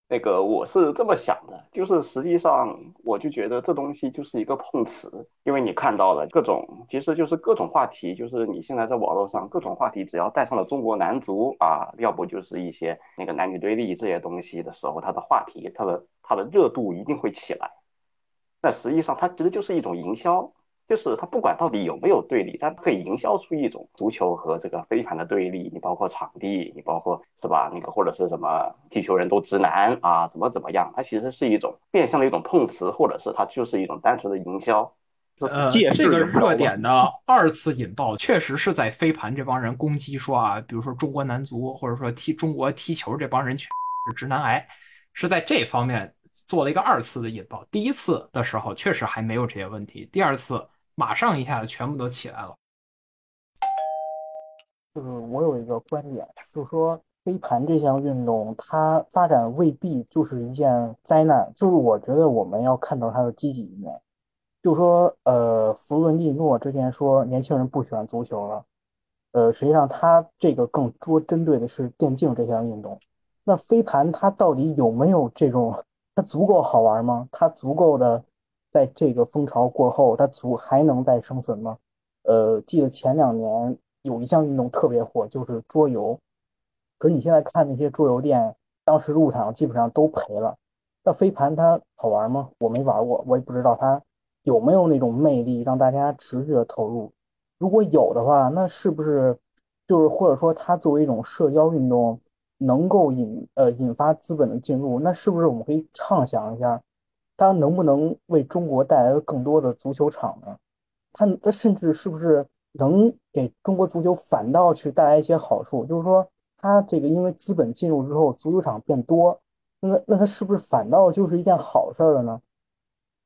那个我是这么想的，就是实际上我就觉得这东西就是一个碰瓷，因为你看到了各种，其实就是各种话题，就是你现在在网络上各种话题，只要带上了中国男足啊，要不就是一些那个男女对立这些东西的时候，它的话题，它的它的热度一定会起来。那实际上它其实就是一种营销。就是他不管到底有没有对立，他可以营销出一种足球和这个飞盘的对立。你包括场地，你包括是吧？那个或者是什么踢球人都直男啊，怎么怎么样？它其实是一种变相的一种碰瓷，或者是它就是一种单纯的营销。呃，这个热点的二次引爆，确实是在飞盘这帮人攻击说啊，比如说中国男足或者说踢中国踢球这帮人全是直男癌，是在这方面做了一个二次的引爆。第一次的时候确实还没有这些问题，第二次。马上一下子全部都起来了。就是我有一个观点，就是说飞盘这项运动，它发展未必就是一件灾难。就是我觉得我们要看到它的积极一面。就说呃，弗伦蒂诺之前说年轻人不喜欢足球了，呃，实际上他这个更多针对的是电竞这项运动。那飞盘它到底有没有这种？它足够好玩吗？它足够的？在这个风潮过后，它足还能再生存吗？呃，记得前两年有一项运动特别火，就是桌游。可是你现在看那些桌游店，当时入场基本上都赔了。那飞盘它好玩吗？我没玩过，我也不知道它有没有那种魅力让大家持续的投入。如果有的话，那是不是就是或者说它作为一种社交运动，能够引呃引发资本的进入？那是不是我们可以畅想一下？它能不能为中国带来更多的足球场呢？它它甚至是不是能给中国足球反倒去带来一些好处？就是说，它这个因为资本进入之后，足球场变多，那那它是不是反倒就是一件好事了呢？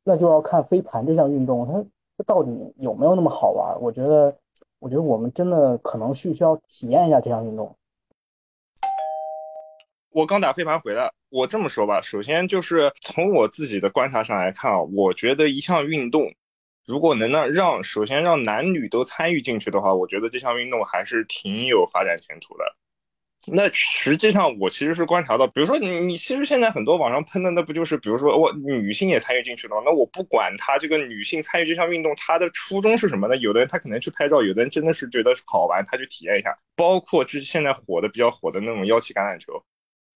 那就要看飞盘这项运动，它它到底有没有那么好玩？我觉得，我觉得我们真的可能需需要体验一下这项运动。我刚打飞盘回来，我这么说吧，首先就是从我自己的观察上来看啊，我觉得一项运动如果能让让首先让男女都参与进去的话，我觉得这项运动还是挺有发展前途的。那实际上我其实是观察到，比如说你你其实现在很多网上喷的那不就是，比如说我女性也参与进去了，那我不管她这个女性参与这项运动，她的初衷是什么呢？有的人她可能去拍照，有的人真的是觉得好玩，她去体验一下。包括之现在火的比较火的那种腰旗橄榄球。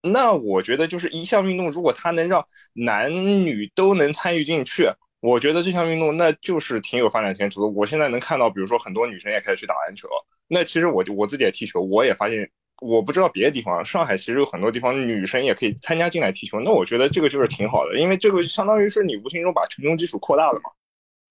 那我觉得就是一项运动，如果它能让男女都能参与进去，我觉得这项运动那就是挺有发展前途的。我现在能看到，比如说很多女生也开始去打篮球。那其实我我自己也踢球，我也发现，我不知道别的地方，上海其实有很多地方女生也可以参加进来踢球。那我觉得这个就是挺好的，因为这个相当于是你无形中把群众基础扩大了嘛。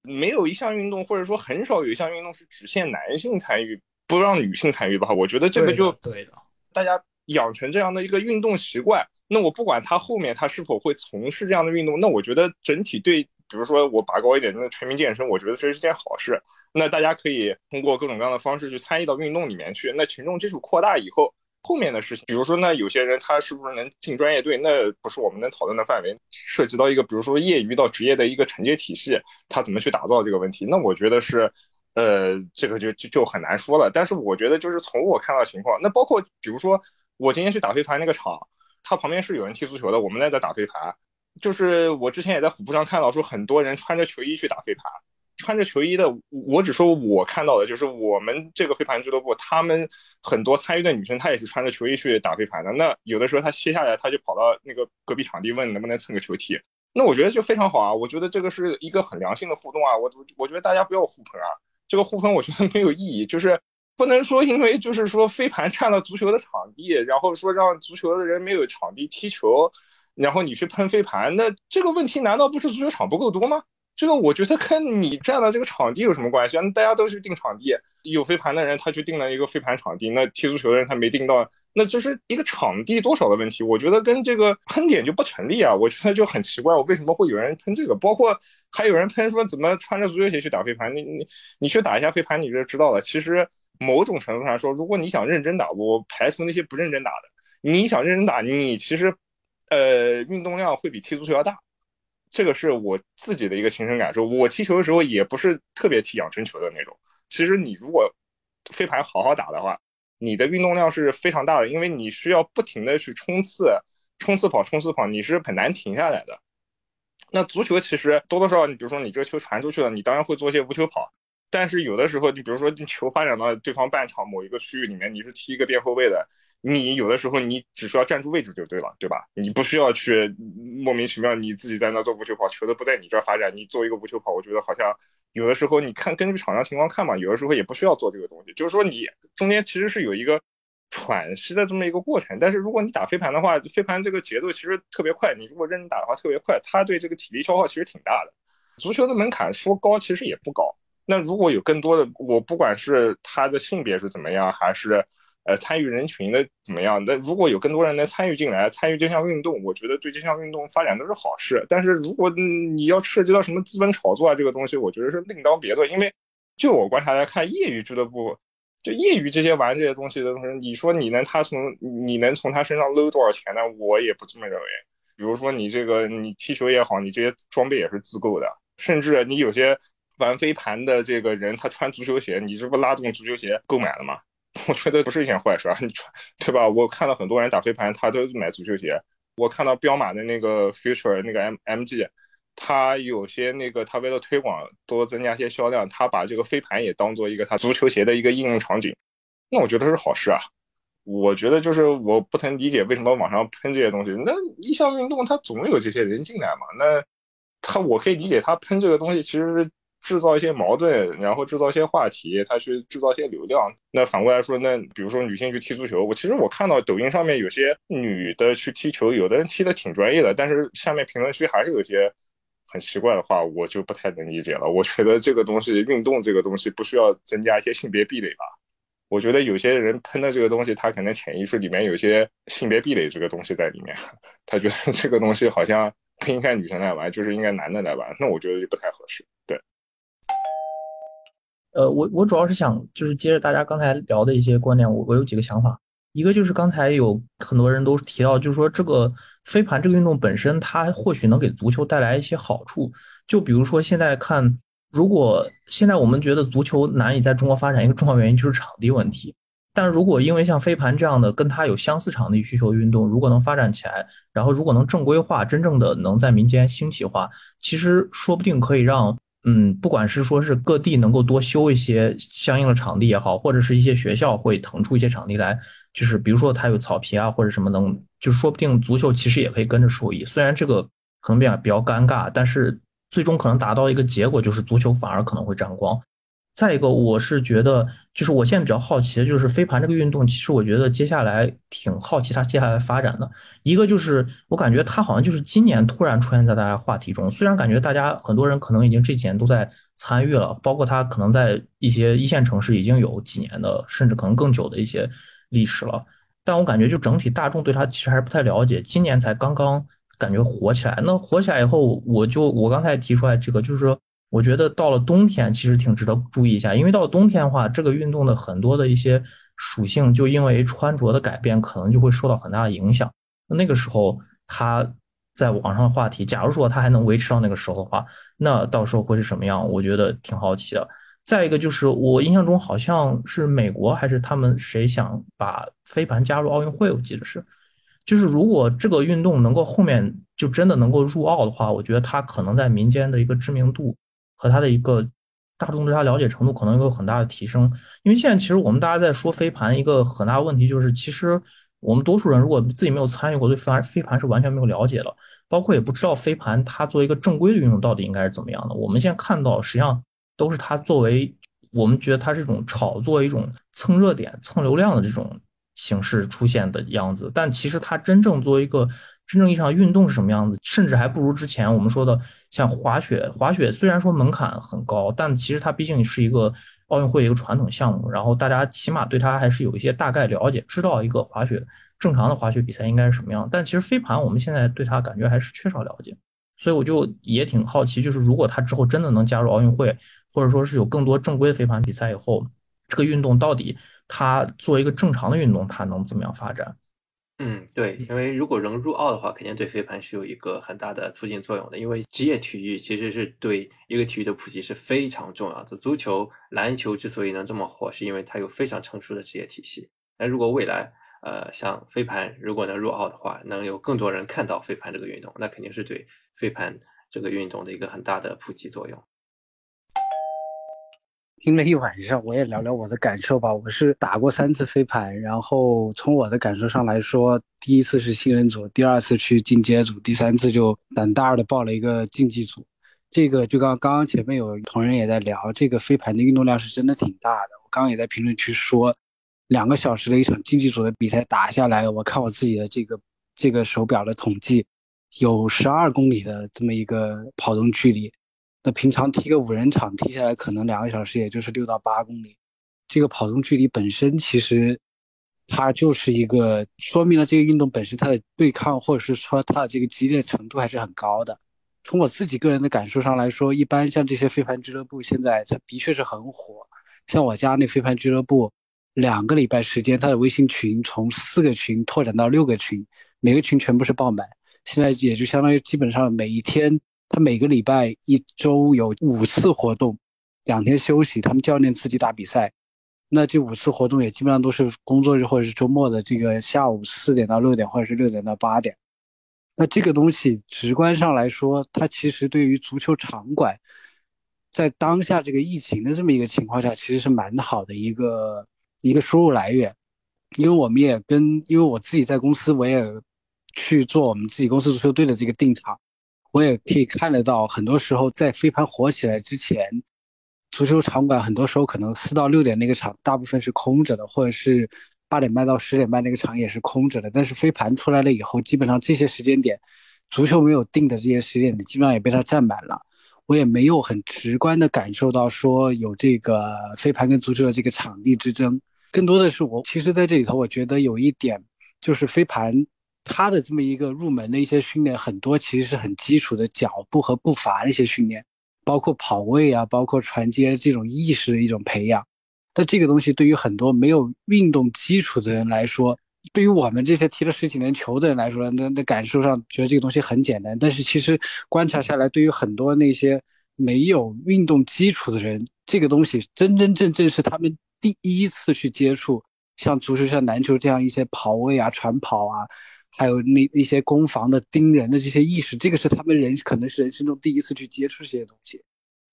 没有一项运动，或者说很少有一项运动是只限男性参与，不让女性参与的话，我觉得这个就对的，大家。养成这样的一个运动习惯，那我不管他后面他是否会从事这样的运动，那我觉得整体对，比如说我拔高一点，那全民健身，我觉得这是件好事。那大家可以通过各种各样的方式去参与到运动里面去。那群众基础扩大以后，后面的事情，比如说那有些人他是不是能进专业队，那不是我们能讨论的范围。涉及到一个，比如说业余到职业的一个惩戒体系，他怎么去打造这个问题？那我觉得是，呃，这个就就就很难说了。但是我觉得就是从我看到情况，那包括比如说。我今天去打飞盘那个场，它旁边是有人踢足球的，我们在这打飞盘。就是我之前也在虎扑上看到说，很多人穿着球衣去打飞盘。穿着球衣的，我只说我看到的，就是我们这个飞盘俱乐部，他们很多参与的女生，她也是穿着球衣去打飞盘的。那有的时候她歇下来，她就跑到那个隔壁场地问能不能蹭个球踢。那我觉得就非常好啊，我觉得这个是一个很良性的互动啊。我我觉得大家不要互喷啊，这个互喷我觉得没有意义，就是。不能说因为就是说飞盘占了足球的场地，然后说让足球的人没有场地踢球，然后你去喷飞盘，那这个问题难道不是足球场不够多吗？这个我觉得跟你占了这个场地有什么关系啊？大家都去订场地，有飞盘的人他去订了一个飞盘场地，那踢足球的人他没订到，那就是一个场地多少的问题。我觉得跟这个喷点就不成立啊！我觉得就很奇怪，我为什么会有人喷这个？包括还有人喷说怎么穿着足球鞋去打飞盘？你你你去打一下飞盘，你就知道了。其实。某种程度上说，如果你想认真打，我排除那些不认真打的。你想认真打，你其实，呃，运动量会比踢足球要大。这个是我自己的一个亲身感受。我踢球的时候也不是特别踢养生球的那种。其实你如果飞盘好好打的话，你的运动量是非常大的，因为你需要不停的去冲刺，冲刺跑，冲刺跑，你是很难停下来的。那足球其实多多少少，你比如说你这个球传出去了，你当然会做一些无球跑。但是有的时候，你比如说你球发展到对方半场某一个区域里面，你是踢一个边后卫的，你有的时候你只需要站住位置就对了，对吧？你不需要去莫名其妙你自己在那做无球跑，球都不在你这儿发展，你做一个无球跑，我觉得好像有的时候你看根据场上情况看嘛，有的时候也不需要做这个东西，就是说你中间其实是有一个喘息的这么一个过程。但是如果你打飞盘的话，飞盘这个节奏其实特别快，你如果认真打的话特别快，它对这个体力消耗其实挺大的。足球的门槛说高其实也不高。那如果有更多的，我不管是他的性别是怎么样，还是呃参与人群的怎么样，那如果有更多人能参与进来，参与这项运动，我觉得对这项运动发展都是好事。但是如果你要涉及到什么资本炒作啊，这个东西，我觉得是另当别论。因为就我观察来看，业余俱乐部就业余这些玩这些东西的同时，你说你能他从你能从他身上搂多少钱呢？我也不这么认为。比如说你这个你踢球也好，你这些装备也是自购的，甚至你有些。玩飞盘的这个人，他穿足球鞋，你这不拉动足球鞋购买了吗？我觉得不是一件坏事啊，你穿对吧？我看到很多人打飞盘，他都买足球鞋。我看到彪马的那个 Future 那个 M MG，他有些那个他为了推广多增加些销量，他把这个飞盘也当做一个他足球鞋的一个应用场景。那我觉得是好事啊。我觉得就是我不能理解为什么网上喷这些东西。那一项运动它总有这些人进来嘛？那他我可以理解他喷这个东西，其实是。制造一些矛盾，然后制造一些话题，他去制造一些流量。那反过来说，那比如说女性去踢足球，我其实我看到抖音上面有些女的去踢球，有的人踢的挺专业的，但是下面评论区还是有些很奇怪的话，我就不太能理解了。我觉得这个东西，运动这个东西不需要增加一些性别壁垒吧？我觉得有些人喷的这个东西，他可能潜意识里面有些性别壁垒这个东西在里面，他觉得这个东西好像不应该女生来玩，就是应该男的来玩，那我觉得就不太合适。对。呃，我我主要是想就是接着大家刚才聊的一些观点，我我有几个想法。一个就是刚才有很多人都提到，就是说这个飞盘这个运动本身，它或许能给足球带来一些好处。就比如说现在看，如果现在我们觉得足球难以在中国发展，一个重要原因就是场地问题。但如果因为像飞盘这样的跟它有相似场地需求的运动，如果能发展起来，然后如果能正规化，真正的能在民间兴起化，其实说不定可以让。嗯，不管是说是各地能够多修一些相应的场地也好，或者是一些学校会腾出一些场地来，就是比如说它有草皮啊或者什么能，就说不定足球其实也可以跟着受益。虽然这个可能比较比较尴尬，但是最终可能达到一个结果，就是足球反而可能会沾光。再一个，我是觉得，就是我现在比较好奇的，就是飞盘这个运动，其实我觉得接下来挺好奇它接下来发展的。一个就是我感觉它好像就是今年突然出现在大家话题中，虽然感觉大家很多人可能已经这几年都在参与了，包括它可能在一些一线城市已经有几年的，甚至可能更久的一些历史了，但我感觉就整体大众对它其实还是不太了解，今年才刚刚感觉火起来。那火起来以后，我就我刚才提出来这个，就是说。我觉得到了冬天，其实挺值得注意一下，因为到了冬天的话，这个运动的很多的一些属性，就因为穿着的改变，可能就会受到很大的影响。那个时候，他在网上的话题，假如说他还能维持到那个时候的话，那到时候会是什么样？我觉得挺好奇的。再一个就是，我印象中好像是美国还是他们谁想把飞盘加入奥运会，我记得是，就是如果这个运动能够后面就真的能够入奥的话，我觉得它可能在民间的一个知名度。和他的一个大众对他了解程度可能有很大的提升，因为现在其实我们大家在说飞盘，一个很大的问题就是，其实我们多数人如果自己没有参与过，对飞盘飞盘是完全没有了解的，包括也不知道飞盘它作为一个正规的运动到底应该是怎么样的。我们现在看到实际上都是它作为我们觉得它是一种炒作、一种蹭热点、蹭流量的这种形式出现的样子，但其实它真正作为一个。真正意义上运动是什么样子，甚至还不如之前我们说的像滑雪。滑雪虽然说门槛很高，但其实它毕竟是一个奥运会一个传统项目，然后大家起码对它还是有一些大概了解，知道一个滑雪正常的滑雪比赛应该是什么样。但其实飞盘我们现在对它感觉还是缺少了解，所以我就也挺好奇，就是如果它之后真的能加入奥运会，或者说是有更多正规的飞盘比赛以后，这个运动到底它作为一个正常的运动，它能怎么样发展？嗯，对，因为如果能入奥的话，肯定对飞盘是有一个很大的促进作用的。因为职业体育其实是对一个体育的普及是非常重要的。足球、篮球之所以能这么火，是因为它有非常成熟的职业体系。那如果未来呃，像飞盘如果能入奥的话，能有更多人看到飞盘这个运动，那肯定是对飞盘这个运动的一个很大的普及作用。听了一晚上，我也聊聊我的感受吧。我是打过三次飞盘，然后从我的感受上来说，第一次是新人组，第二次去进阶组，第三次就胆大的报了一个竞技组。这个就刚刚刚前面有同仁也在聊，这个飞盘的运动量是真的挺大的。我刚刚也在评论区说，两个小时的一场竞技组的比赛打下来，我看我自己的这个这个手表的统计，有十二公里的这么一个跑动距离。那平常踢个五人场踢下来，可能两个小时也就是六到八公里。这个跑动距离本身其实它就是一个说明了这个运动本身它的对抗或者是说它的这个激烈程度还是很高的。从我自己个人的感受上来说，一般像这些飞盘俱乐部现在它的确是很火。像我家那飞盘俱乐部，两个礼拜时间，它的微信群从四个群拓展到六个群，每个群全部是爆满。现在也就相当于基本上每一天。他每个礼拜一周有五次活动，两天休息。他们教练自己打比赛，那这五次活动也基本上都是工作日或者是周末的这个下午四点到六点，或者是六点到八点。那这个东西直观上来说，它其实对于足球场馆，在当下这个疫情的这么一个情况下，其实是蛮好的一个一个收入来源。因为我们也跟，因为我自己在公司，我也去做我们自己公司足球队的这个定场。我也可以看得到，很多时候在飞盘火起来之前，足球场馆很多时候可能四到六点那个场大部分是空着的，或者是八点半到十点半那个场也是空着的。但是飞盘出来了以后，基本上这些时间点，足球没有定的这些时间点，基本上也被它占满了。我也没有很直观的感受到说有这个飞盘跟足球的这个场地之争，更多的是我其实在这里头，我觉得有一点就是飞盘。他的这么一个入门的一些训练，很多其实是很基础的脚步和步伐的一些训练，包括跑位啊，包括传接这种意识的一种培养。那这个东西对于很多没有运动基础的人来说，对于我们这些踢了十几年球的人来说，那那感受上觉得这个东西很简单。但是其实观察下来，对于很多那些没有运动基础的人，这个东西真真正正是他们第一次去接触，像足球、像篮球这样一些跑位啊、传跑啊。还有那一些攻防的盯人的这些意识，这个是他们人可能是人生中第一次去接触这些东西。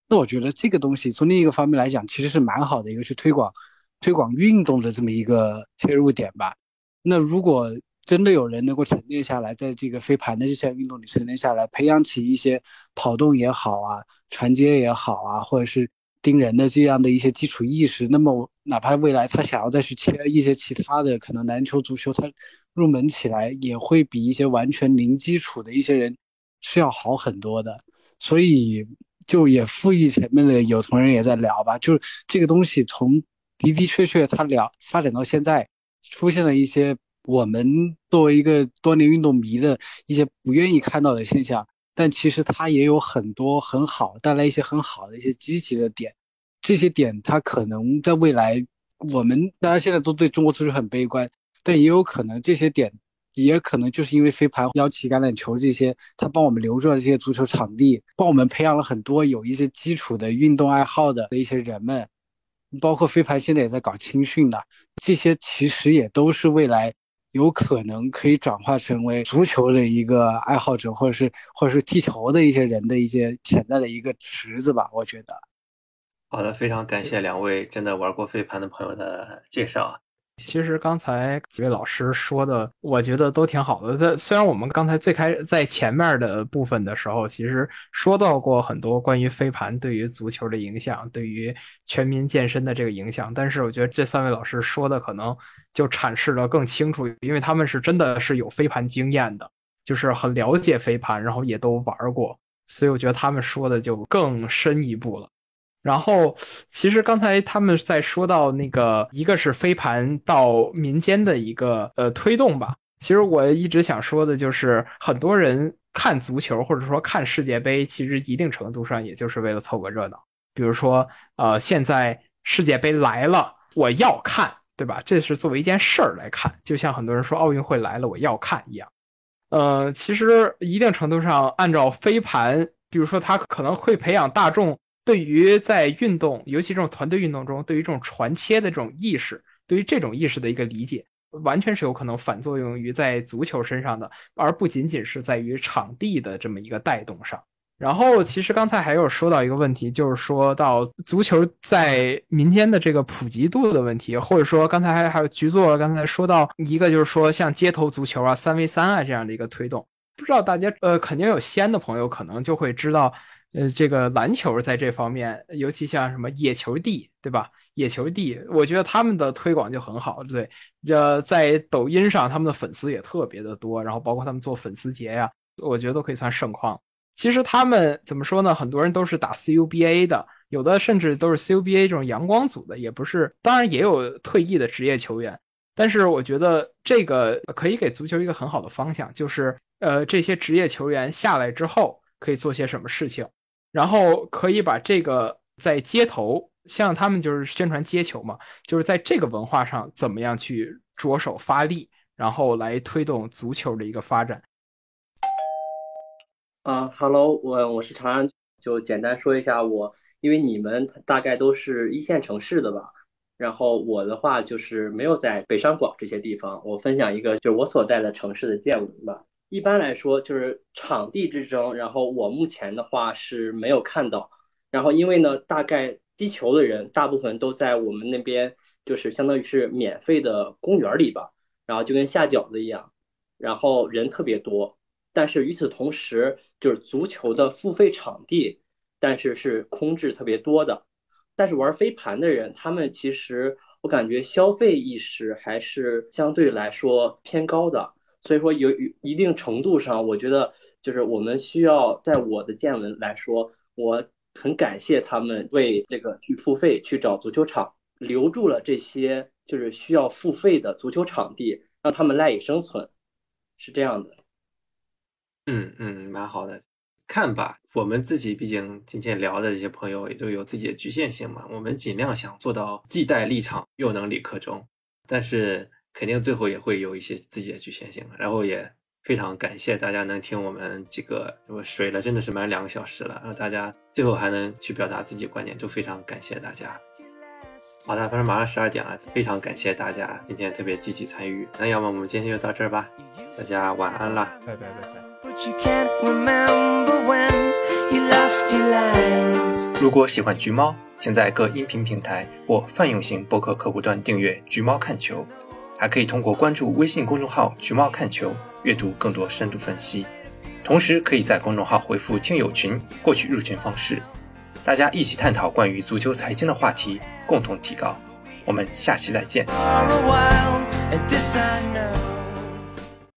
那我觉得这个东西从另一个方面来讲，其实是蛮好的一个去推广推广运动的这么一个切入点吧。那如果真的有人能够沉淀下来，在这个飞盘的这项运动里沉淀下来，培养起一些跑动也好啊，传接也好啊，或者是盯人的这样的一些基础意识，那么哪怕未来他想要再去切一些其他的，可能篮球、足球，他。入门起来也会比一些完全零基础的一些人是要好很多的，所以就也复议前面的有同仁也在聊吧，就是这个东西从的的确确它聊发展到现在，出现了一些我们作为一个多年运动迷的一些不愿意看到的现象，但其实它也有很多很好带来一些很好的一些积极的点，这些点它可能在未来我们大家现在都对中国足球很悲观。但也有可能这些点，也可能就是因为飞盘、腰旗、橄榄球这些，他帮我们留住了这些足球场地，帮我们培养了很多有一些基础的运动爱好的的一些人们，包括飞盘现在也在搞青训的，这些其实也都是未来有可能可以转化成为足球的一个爱好者，或者是或者是踢球的一些人的一些潜在的一个池子吧，我觉得。好的，非常感谢两位真的玩过飞盘的朋友的介绍。其实刚才几位老师说的，我觉得都挺好的。在虽然我们刚才最开在前面的部分的时候，其实说到过很多关于飞盘对于足球的影响，对于全民健身的这个影响，但是我觉得这三位老师说的可能就阐释的更清楚，因为他们是真的是有飞盘经验的，就是很了解飞盘，然后也都玩过，所以我觉得他们说的就更深一步了。然后，其实刚才他们在说到那个，一个是飞盘到民间的一个呃推动吧。其实我一直想说的就是，很多人看足球或者说看世界杯，其实一定程度上也就是为了凑个热闹。比如说，呃，现在世界杯来了，我要看，对吧？这是作为一件事儿来看，就像很多人说奥运会来了，我要看一样。呃，其实一定程度上，按照飞盘，比如说它可能会培养大众。对于在运动，尤其这种团队运动中，对于这种传切的这种意识，对于这种意识的一个理解，完全是有可能反作用于在足球身上的，而不仅仅是在于场地的这么一个带动上。然后，其实刚才还有说到一个问题，就是说到足球在民间的这个普及度的问题，或者说刚才还还有局座刚才说到一个，就是说像街头足球啊、三 v 三啊这样的一个推动，不知道大家呃，肯定有西安的朋友可能就会知道，呃，这个篮球在这方面，尤其像什么野球帝，对吧？野球帝，我觉得他们的推广就很好，对，呃，在抖音上他们的粉丝也特别的多，然后包括他们做粉丝节呀，我觉得都可以算盛况。其实他们怎么说呢？很多人都是打 CUBA 的，有的甚至都是 CUBA 这种阳光组的，也不是。当然也有退役的职业球员，但是我觉得这个可以给足球一个很好的方向，就是呃，这些职业球员下来之后可以做些什么事情，然后可以把这个在街头，像他们就是宣传街球嘛，就是在这个文化上怎么样去着手发力，然后来推动足球的一个发展。啊哈喽我我是长安，就简单说一下我，因为你们大概都是一线城市的吧，然后我的话就是没有在北上广这些地方，我分享一个就是我所在的城市的见闻吧。一般来说就是场地之争，然后我目前的话是没有看到，然后因为呢，大概踢球的人大部分都在我们那边，就是相当于是免费的公园里吧，然后就跟下饺子一样，然后人特别多。但是与此同时，就是足球的付费场地，但是是空置特别多的。但是玩飞盘的人，他们其实我感觉消费意识还是相对来说偏高的。所以说有一定程度上，我觉得就是我们需要在我的见闻来说，我很感谢他们为这个去付费去找足球场，留住了这些就是需要付费的足球场地，让他们赖以生存，是这样的。嗯嗯，蛮好的，看吧。我们自己毕竟今天聊的这些朋友也都有自己的局限性嘛，我们尽量想做到既带立场又能理科中，但是肯定最后也会有一些自己的局限性。然后也非常感谢大家能听我们几个，我水了真的是满两个小时了，然后大家最后还能去表达自己观点，就非常感谢大家。好的，反正马上十二点了，非常感谢大家今天特别积极参与。那要么我们今天就到这儿吧，大家晚安啦，拜拜拜拜。如果喜欢橘猫，请在各音频平台或泛用型播客客户端订阅《橘猫看球》，还可以通过关注微信公众号“橘猫看球”阅读更多深度分析。同时，可以在公众号回复“听友群”获取入群方式，大家一起探讨关于足球财经的话题，共同提高。我们下期再见。